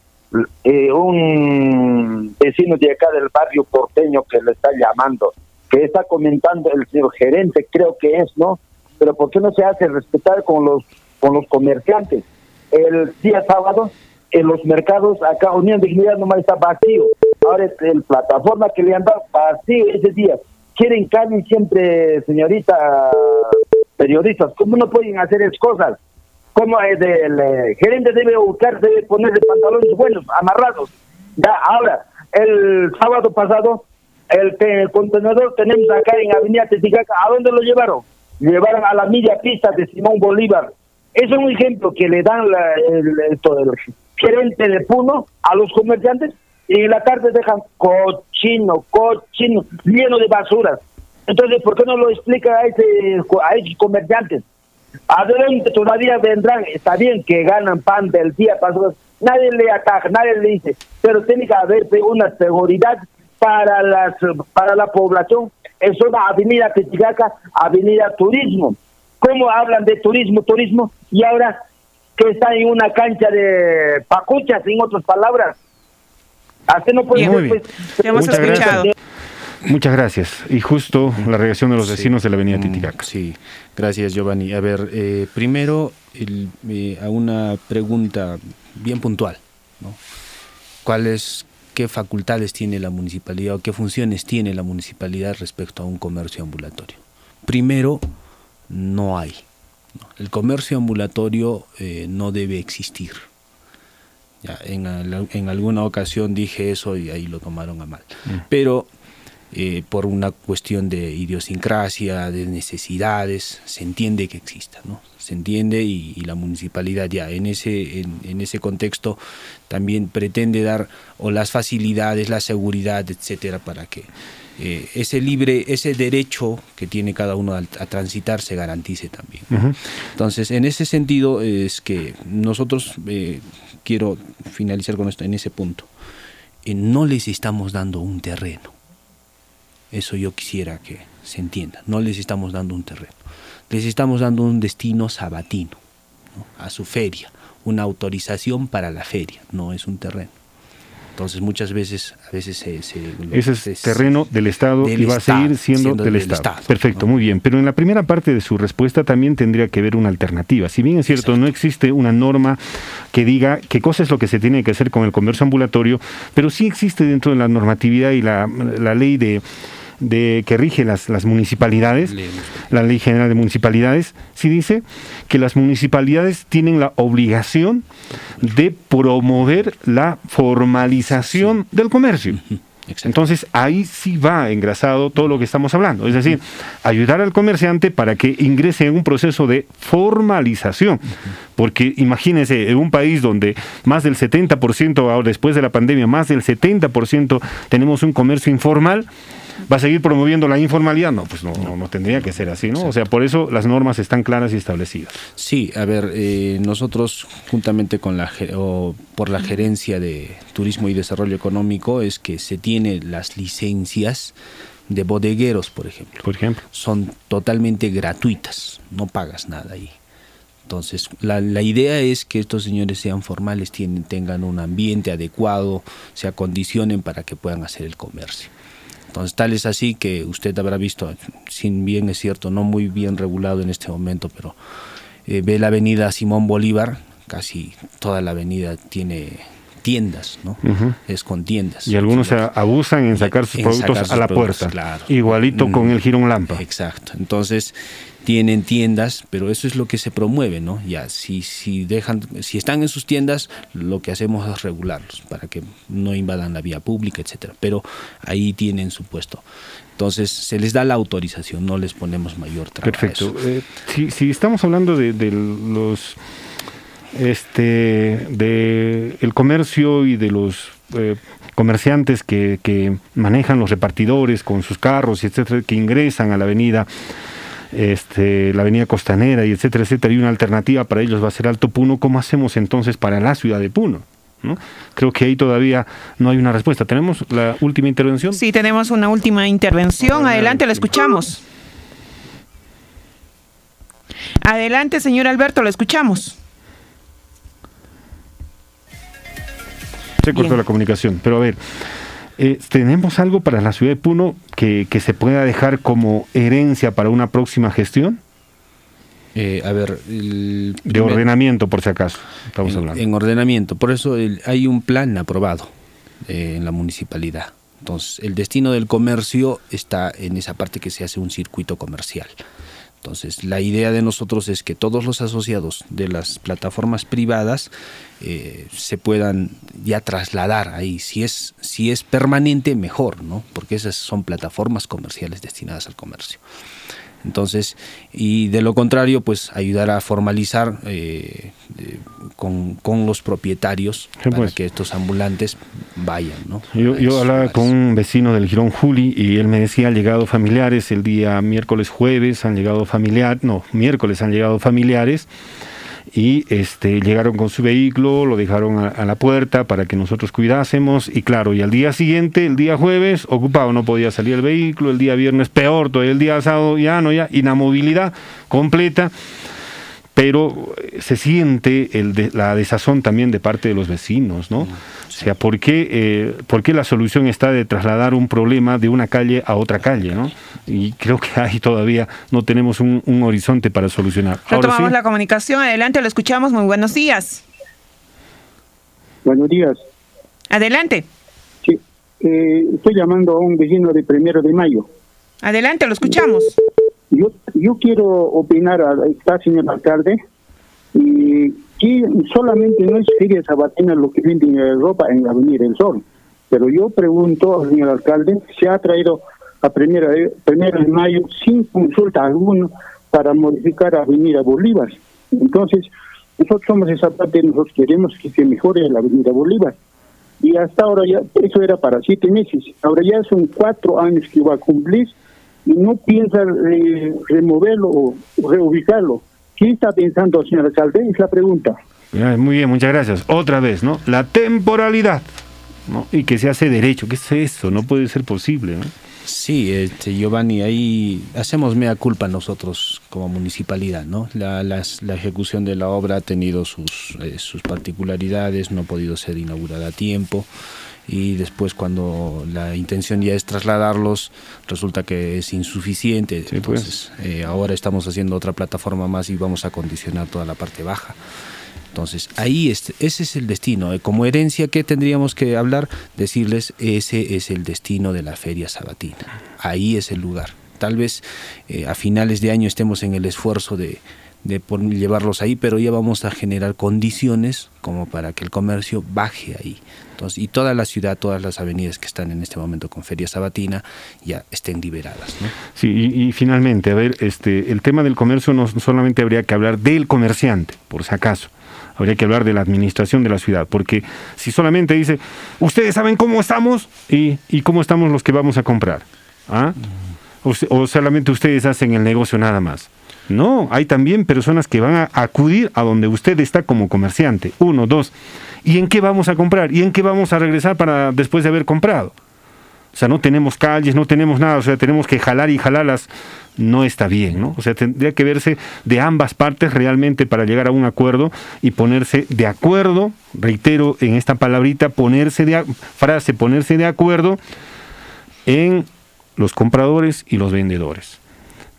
eh, un vecino de acá del barrio porteño que le está llamando, que está comentando el señor gerente, creo que es, ¿no? Pero ¿por qué no se hace respetar con los con los comerciantes? El día sábado en los mercados acá Unión Dignidad nomás está vacío. Ahora el plataforma que le han vacío ese día. Quieren casi siempre, señorita, periodistas, ¿cómo no pueden hacer esas cosas? ¿Cómo el, el, gerente debe buscar, debe ponerse pantalones buenos, amarrados? Ya, ahora, el sábado pasado, el, el contenedor tenemos acá en Avenida Teticaca, ¿a dónde lo llevaron? Llevaron a la media pista de Simón Bolívar. Es un ejemplo que le dan la, el, esto, el, gerente de Puno a los comerciantes y en la tarde dejan cochino, cochino, lleno de basuras. Entonces, ¿por qué no lo explica a, ese, a esos comerciantes? Adelante todavía vendrán, está bien que ganan pan del día pasado, nadie le ataca, nadie le dice, pero tiene que haber una seguridad para las para la población. Es una avenida Titicaca, avenida turismo. ¿Cómo hablan de turismo, turismo? Y ahora que está en una cancha de pacuchas, en otras palabras. Así no puede Muy bien. Pues, Muchas Gracias. Muchas gracias. Y justo la reacción de los vecinos de la avenida mm, Titicaca. Sí, gracias Giovanni. A ver, eh, primero eh, a una pregunta bien puntual. ¿no? ¿Cuáles, qué facultades tiene la municipalidad o qué funciones tiene la municipalidad respecto a un comercio ambulatorio? Primero, no hay. El comercio ambulatorio eh, no debe existir. en, alguna ocasión dije eso y ahí lo tomaron a mal. Mm. Pero eh, por una cuestión de idiosincrasia, de necesidades, se entiende que exista, ¿no? Se entiende y, la municipalidad ya en ese, en, ese contexto también pretende dar o las facilidades, la seguridad, etcétera, para que eh, ese libre, ese derecho que tiene cada uno a, transitar se garantice también. Entonces, en ese sentido es que nosotros, eh, quiero finalizar con esto en ese punto, eh, no les estamos dando un terreno. Eso yo quisiera que se entienda. No les estamos dando un terreno. Les estamos dando un destino sabatino a su feria, una autorización para la feria, no es un terreno. Entonces muchas veces, a veces se... Ese es, terreno del Estado y va a seguir siendo, del, Estado. Perfecto, muy bien. Pero en la primera parte de su respuesta también tendría que haber una alternativa. Si bien es cierto, no existe una norma que diga qué cosa es lo que se tiene que hacer con el comercio ambulatorio, pero sí existe dentro de la normatividad y la ley de de que rige las, las municipalidades, la Ley General de Municipalidades, sí dice que las municipalidades tienen la obligación de promover la formalización del comercio. Entonces ahí sí va engrasado todo lo que estamos hablando, es decir, ayudar al comerciante para que ingrese en un proceso de formalización, porque imagínense, en un país donde más del 70%, ahora después de la pandemia, más del 70% tenemos un comercio informal, va a seguir promoviendo la informalidad. No, pues no, no, tendría que ser así, ¿no? O sea, por eso las normas están claras y establecidas. Sí, a ver, eh, nosotros juntamente con la o por la gerencia de turismo y desarrollo económico es que se tiene las licencias de bodegueros, por ejemplo. Por ejemplo. Son totalmente gratuitas, no pagas nada ahí. Entonces, la, la, idea es que estos señores sean formales, tienen, tengan un ambiente adecuado, se acondicionen para que puedan hacer el comercio. Entonces, tal es así que usted habrá visto, sin bien es cierto, no muy bien regulado en este momento, pero eh, ve la avenida Simón Bolívar, casi toda la avenida tiene tiendas, ¿no? Es con tiendas. Y algunos se abusan en sacar sus productos a la puerta. Igualito con mm, el girón lampa. Exacto. Entonces, tienen tiendas, pero eso es lo que se promueve, ¿no? Ya, si, si dejan, si están en sus tiendas, lo que hacemos es regularlos para que no invadan la vía pública, etcétera. Pero ahí tienen su puesto. Entonces se les da la autorización, no les ponemos mayor trabajo. Perfecto. Eh, si, estamos hablando de, los este de el comercio y de los eh, comerciantes que, que, manejan los repartidores con sus carros y etcétera que ingresan a la avenida este, la avenida costanera y etcétera, etcétera, y una alternativa para ellos va a ser Alto Puno, ¿cómo hacemos entonces para la ciudad de Puno? ¿No? Creo que ahí todavía no hay una respuesta. ¿Tenemos la última intervención? Sí, tenemos una última intervención. Adelante, la escuchamos. Adelante, señor Alberto, lo escuchamos. Se cortó la comunicación, pero a ver, eh, ¿tenemos algo para la ciudad de Puno que, se pueda dejar como herencia para una próxima gestión? Eh, a ver, de ordenamiento, por si acaso, estamos en, hablando. En ordenamiento, por eso hay un plan aprobado eh, en la municipalidad. Entonces, el destino del comercio está en esa parte que se hace un circuito comercial. Entonces, la idea de nosotros es que todos los asociados de las plataformas privadas eh, se puedan ya trasladar ahí. Si es, si es permanente, mejor, ¿no? Porque esas son plataformas comerciales destinadas al comercio. Entonces, y de lo contrario, pues ayudar a formalizar eh, con, los propietarios para pues. que estos ambulantes vayan. ¿no? Yo, hablaba con un vecino del Girón Juli y él me decía, han llegado familiares el día miércoles, jueves, han llegado familiares, no, miércoles han llegado familiares y este, llegaron con su vehículo, lo dejaron a, la puerta para que nosotros cuidásemos y claro, y al día siguiente, el día jueves, ocupado, no podía salir el vehículo, el día viernes peor, todo el día sábado ya no, ya inamovilidad completa pero eh, se siente el la desazón también de parte de los vecinos, ¿no? O sea, ¿por qué, eh, ¿por qué, la solución está de trasladar un problema de una calle a otra calle, ¿no? Y creo que ahí todavía no tenemos un, horizonte para solucionar. Retomamos la comunicación, adelante, lo escuchamos, muy buenos días. Buenos días. Adelante. Sí, eh, estoy llamando a un vecino de primero de mayo. Adelante, lo escuchamos. Yo, yo quiero opinar a esta señor alcalde y que solamente no es Feria Sabatina lo que vende en Europa en Avenida del Sol, pero yo pregunto al señor alcalde, se ha traído a primera, primera de mayo sin consulta alguna para modificar Avenida Bolívar. Entonces, nosotros somos esa parte, nosotros queremos que se mejore la Avenida Bolívar. Y hasta ahora ya, eso era para siete meses, ahora ya son cuatro años que va a cumplir y no piensa eh, removerlo o reubicarlo. ¿Qué está pensando, señor alcalde? Es la pregunta. Muy bien, muchas gracias. Otra vez, ¿no? La temporalidad, ¿no? Y que se hace derecho. ¿Qué es eso? No puede ser posible, ¿no? Sí, este, Giovanni, ahí hacemos mea culpa nosotros como municipalidad, ¿no? La, la ejecución de la obra ha tenido sus, eh, sus particularidades, no ha podido ser inaugurada a tiempo y después cuando la intención ya es trasladarlos resulta que es insuficiente. Pues. entonces eh, ahora estamos haciendo otra plataforma más y vamos a condicionar toda la parte baja. Entonces ahí ese es el destino eh, como herencia que tendríamos que hablar decirles ese es el destino de la feria sabatina. Ahí es el lugar. Tal vez eh, a finales de año estemos en el esfuerzo de de llevarlos ahí, pero ya vamos a generar condiciones como para que el comercio baje ahí. Entonces, y toda la ciudad, todas las avenidas que están en este momento con Feria Sabatina ya estén liberadas. ¿no? Sí, y, finalmente, a ver, este, el tema del comercio no solamente habría que hablar del comerciante, por si acaso. Habría que hablar de la administración de la ciudad, porque si solamente dice, ustedes saben cómo estamos y, y cómo estamos los que vamos a comprar, ¿ah? o solamente ustedes hacen el negocio nada más. No, hay también personas que van a acudir a donde usted está como comerciante. Uno, dos. ¿Y en qué vamos a comprar? ¿Y en qué vamos a regresar para después de haber comprado? O sea, no tenemos calles, no tenemos nada, o sea, tenemos que jalar y jalarlas. No está bien, ¿no? O sea, tendría que verse de ambas partes realmente para llegar a un acuerdo y ponerse de acuerdo, reitero en esta palabrita, ponerse de frase, ponerse de acuerdo en los compradores y los vendedores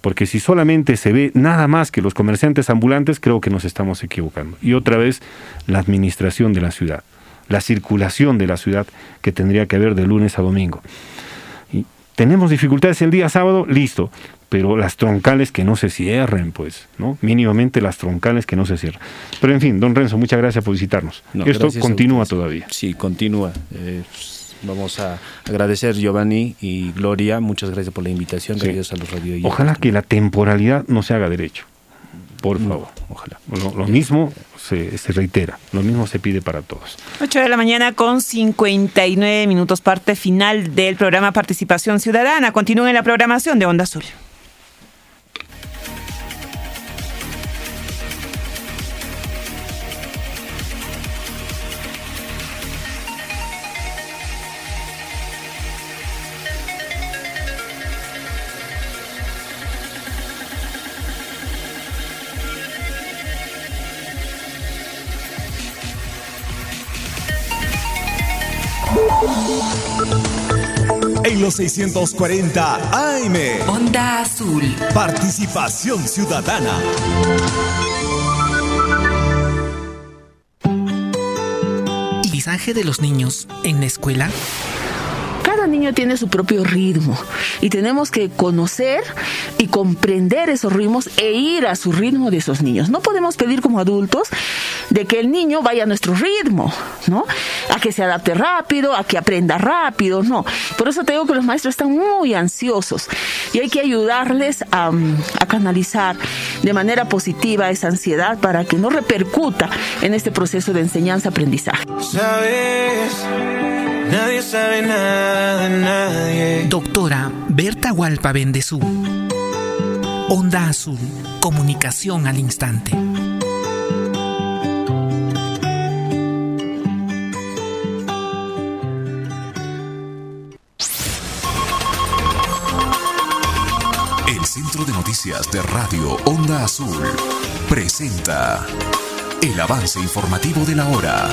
porque si solamente se ve nada más que los comerciantes ambulantes, creo que nos estamos equivocando. Y otra vez, la administración de la ciudad. la circulación de la ciudad que tendría que haber de lunes a domingo. Y tenemos dificultades el día sábado, listo, pero las troncales que no se cierren, pues, ¿no? Mínimamente las troncales que no se cierren. Pero en fin, don Renzo, muchas gracias por visitarnos. Esto continúa todavía. Sí, continúa. Eh, vamos a agradecer Giovanni y Gloria, muchas gracias por la invitación, gracias a los radio Ojalá que la temporalidad no se haga derecho. Por favor, ojalá. Lo, mismo se, se, reitera, lo mismo se pide para todos. 8 de la mañana con 59 minutos, parte final del programa Participación Ciudadana. Continúen en la programación de Onda Azul. En los 640 AM. Onda Azul. Participación ciudadana. ¿Mensaje de los niños en la escuela? Niño tiene su propio ritmo y tenemos que conocer y comprender esos ritmos e ir a su ritmo de esos niños. No podemos pedir como adultos de que el niño vaya a nuestro ritmo, ¿no? A que se adapte rápido, a que aprenda rápido, no. Por eso te digo que los maestros están muy ansiosos y hay que ayudarles a, a canalizar de manera positiva esa ansiedad para que no repercuta en este proceso de enseñanza-aprendizaje. ¿Sabes? Nadie sabe nada de nadie. Doctora Berta Hualpa Bendezú. Onda Azul. Comunicación al instante. El Centro de Noticias de Radio Onda Azul presenta el avance informativo de la hora.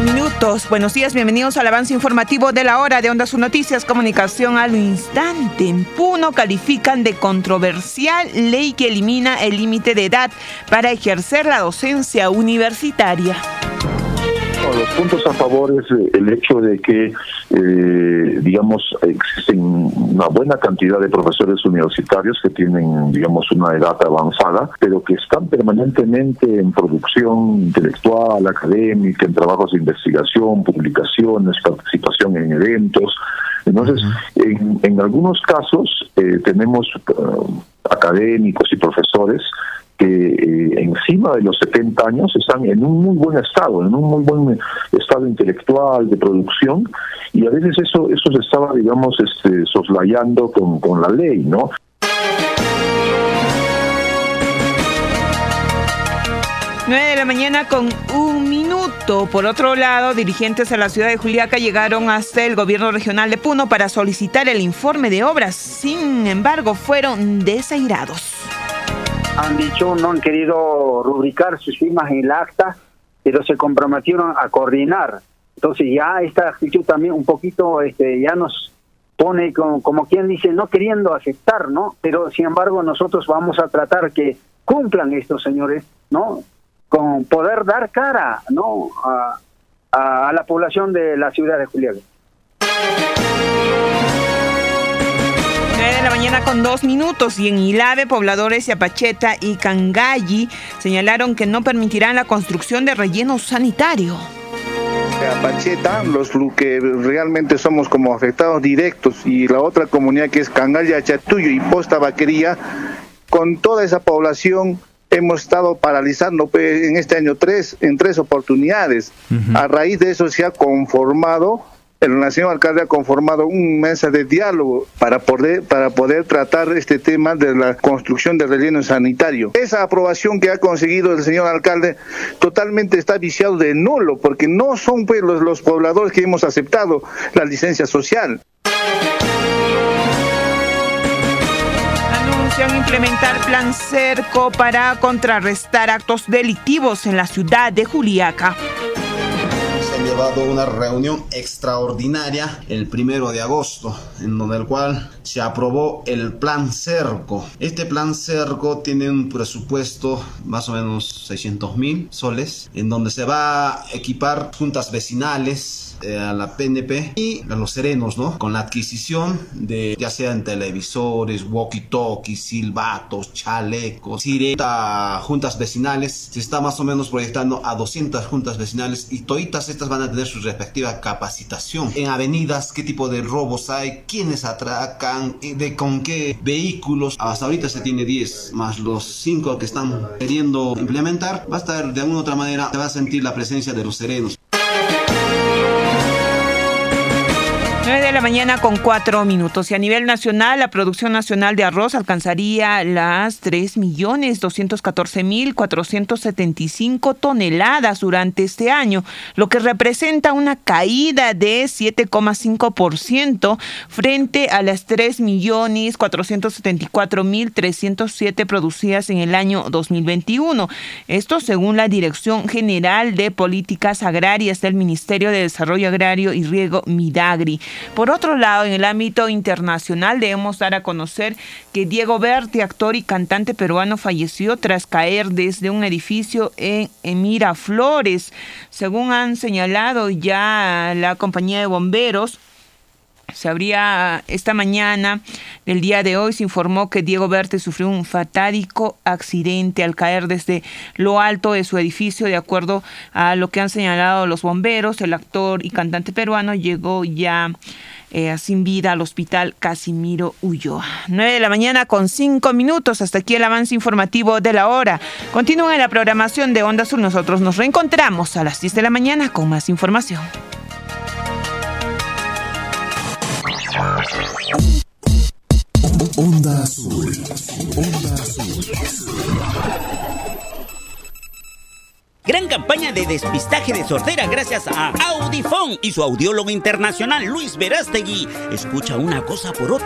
Minutos. Buenos días, bienvenidos al avance informativo de la hora de Onda Sus Noticias, Comunicación al instante. En Puno califican de controversial ley que elimina el límite de edad para ejercer la docencia universitaria los puntos a favor es eh, el hecho de que, eh, digamos, existen una buena cantidad de profesores universitarios que tienen, digamos, una edad avanzada, pero que están permanentemente en producción intelectual, académica, en trabajos de investigación, publicaciones, participación en eventos. Entonces, en, en, algunos casos eh, tenemos académicos y profesores eh, encima de los 70 años están en un muy buen estado, en un muy buen estado intelectual, de producción, y a veces eso, eso se estaba, digamos, este, soslayando con, la ley, ¿no? De la mañana con un minuto. Por otro lado, dirigentes de la ciudad de Juliaca llegaron hasta el gobierno regional de Puno para solicitar el informe de obras. Sin embargo, fueron desairados han dicho, no han querido rubricar sus firmas en el acta, pero se comprometieron a coordinar. Entonces ya esta actitud también un poquito este, ya nos pone como, como quien dice, no queriendo aceptar, ¿no? Pero sin embargo nosotros vamos a tratar que cumplan estos señores, ¿no? Con poder dar cara, ¿no? A, a, la población de la ciudad de Julián de la mañana con dos minutos y en Ilave, pobladores de Apacheta y Cangalli señalaron que no permitirán la construcción de relleno sanitario. Apacheta, los que realmente somos como afectados directos y la otra comunidad que es Cangalla, Chatuyo y Posta Vaquería, con toda esa población hemos estado paralizando pues, en este año tres, en tres oportunidades. A raíz de eso se ha conformado el nacional alcalde ha conformado un mesa de diálogo para poder, para poder tratar este tema de la construcción del relleno sanitario. Esa aprobación que ha conseguido el señor alcalde totalmente está viciado de nulo, porque no son pues, los, los pobladores que hemos aceptado la licencia social. Implementar plan cerco para contrarrestar actos delictivos en la ciudad de Juliaca una reunión extraordinaria el primero de agosto, en donde el cual se aprobó el plan CERCO. Este plan CERCO tiene un presupuesto más o menos 600 mil soles, en donde se va a equipar juntas vecinales eh, a la PNP y a los serenos, ¿no? Con la adquisición de ya sean televisores, walkie-talkies, silbatos, chalecos, sireta, juntas vecinales. Se está más o menos proyectando a 200 juntas vecinales y todas estas van a tener su respectiva capacitación. En avenidas, qué tipo de robos hay, quiénes atracan, de con qué vehículos. Hasta ahorita se tiene 10, más los 5 que están queriendo implementar. Va a estar de alguna u otra manera, se va a sentir la presencia de los serenos. 9 de la mañana con 4 minutos. Y a nivel nacional, la producción nacional de arroz alcanzaría las 3.214.475 toneladas durante este año, lo que representa una caída de 7,5% frente a las 3.474.307 producidas en el año 2021. Esto según la Dirección General de Políticas Agrarias del Ministerio de Desarrollo Agrario y Riego Midagri. Por otro lado, en el ámbito internacional debemos dar a conocer que Diego Berti, actor y cantante peruano, falleció tras caer desde un edificio en, Miraflores. Según han señalado ya la compañía de bomberos, se habría esta mañana del día de hoy se informó que Diego Berti sufrió un fatádico accidente al caer desde lo alto de su edificio. De acuerdo a lo que han señalado los bomberos, el actor y cantante peruano llegó ya eh, sin vida al hospital Casimiro Ulloa. 9 de la mañana con 5 minutos. Hasta aquí el avance informativo de la hora. Continúa en la programación de Onda Azul. Nosotros nos reencontramos a las 10 de la mañana con más información. Onda Azul. Onda Azul. Gran campaña de despistaje de sordera gracias a Audifón y su audiólogo internacional Luis Verástegui. Escucha una cosa por otra.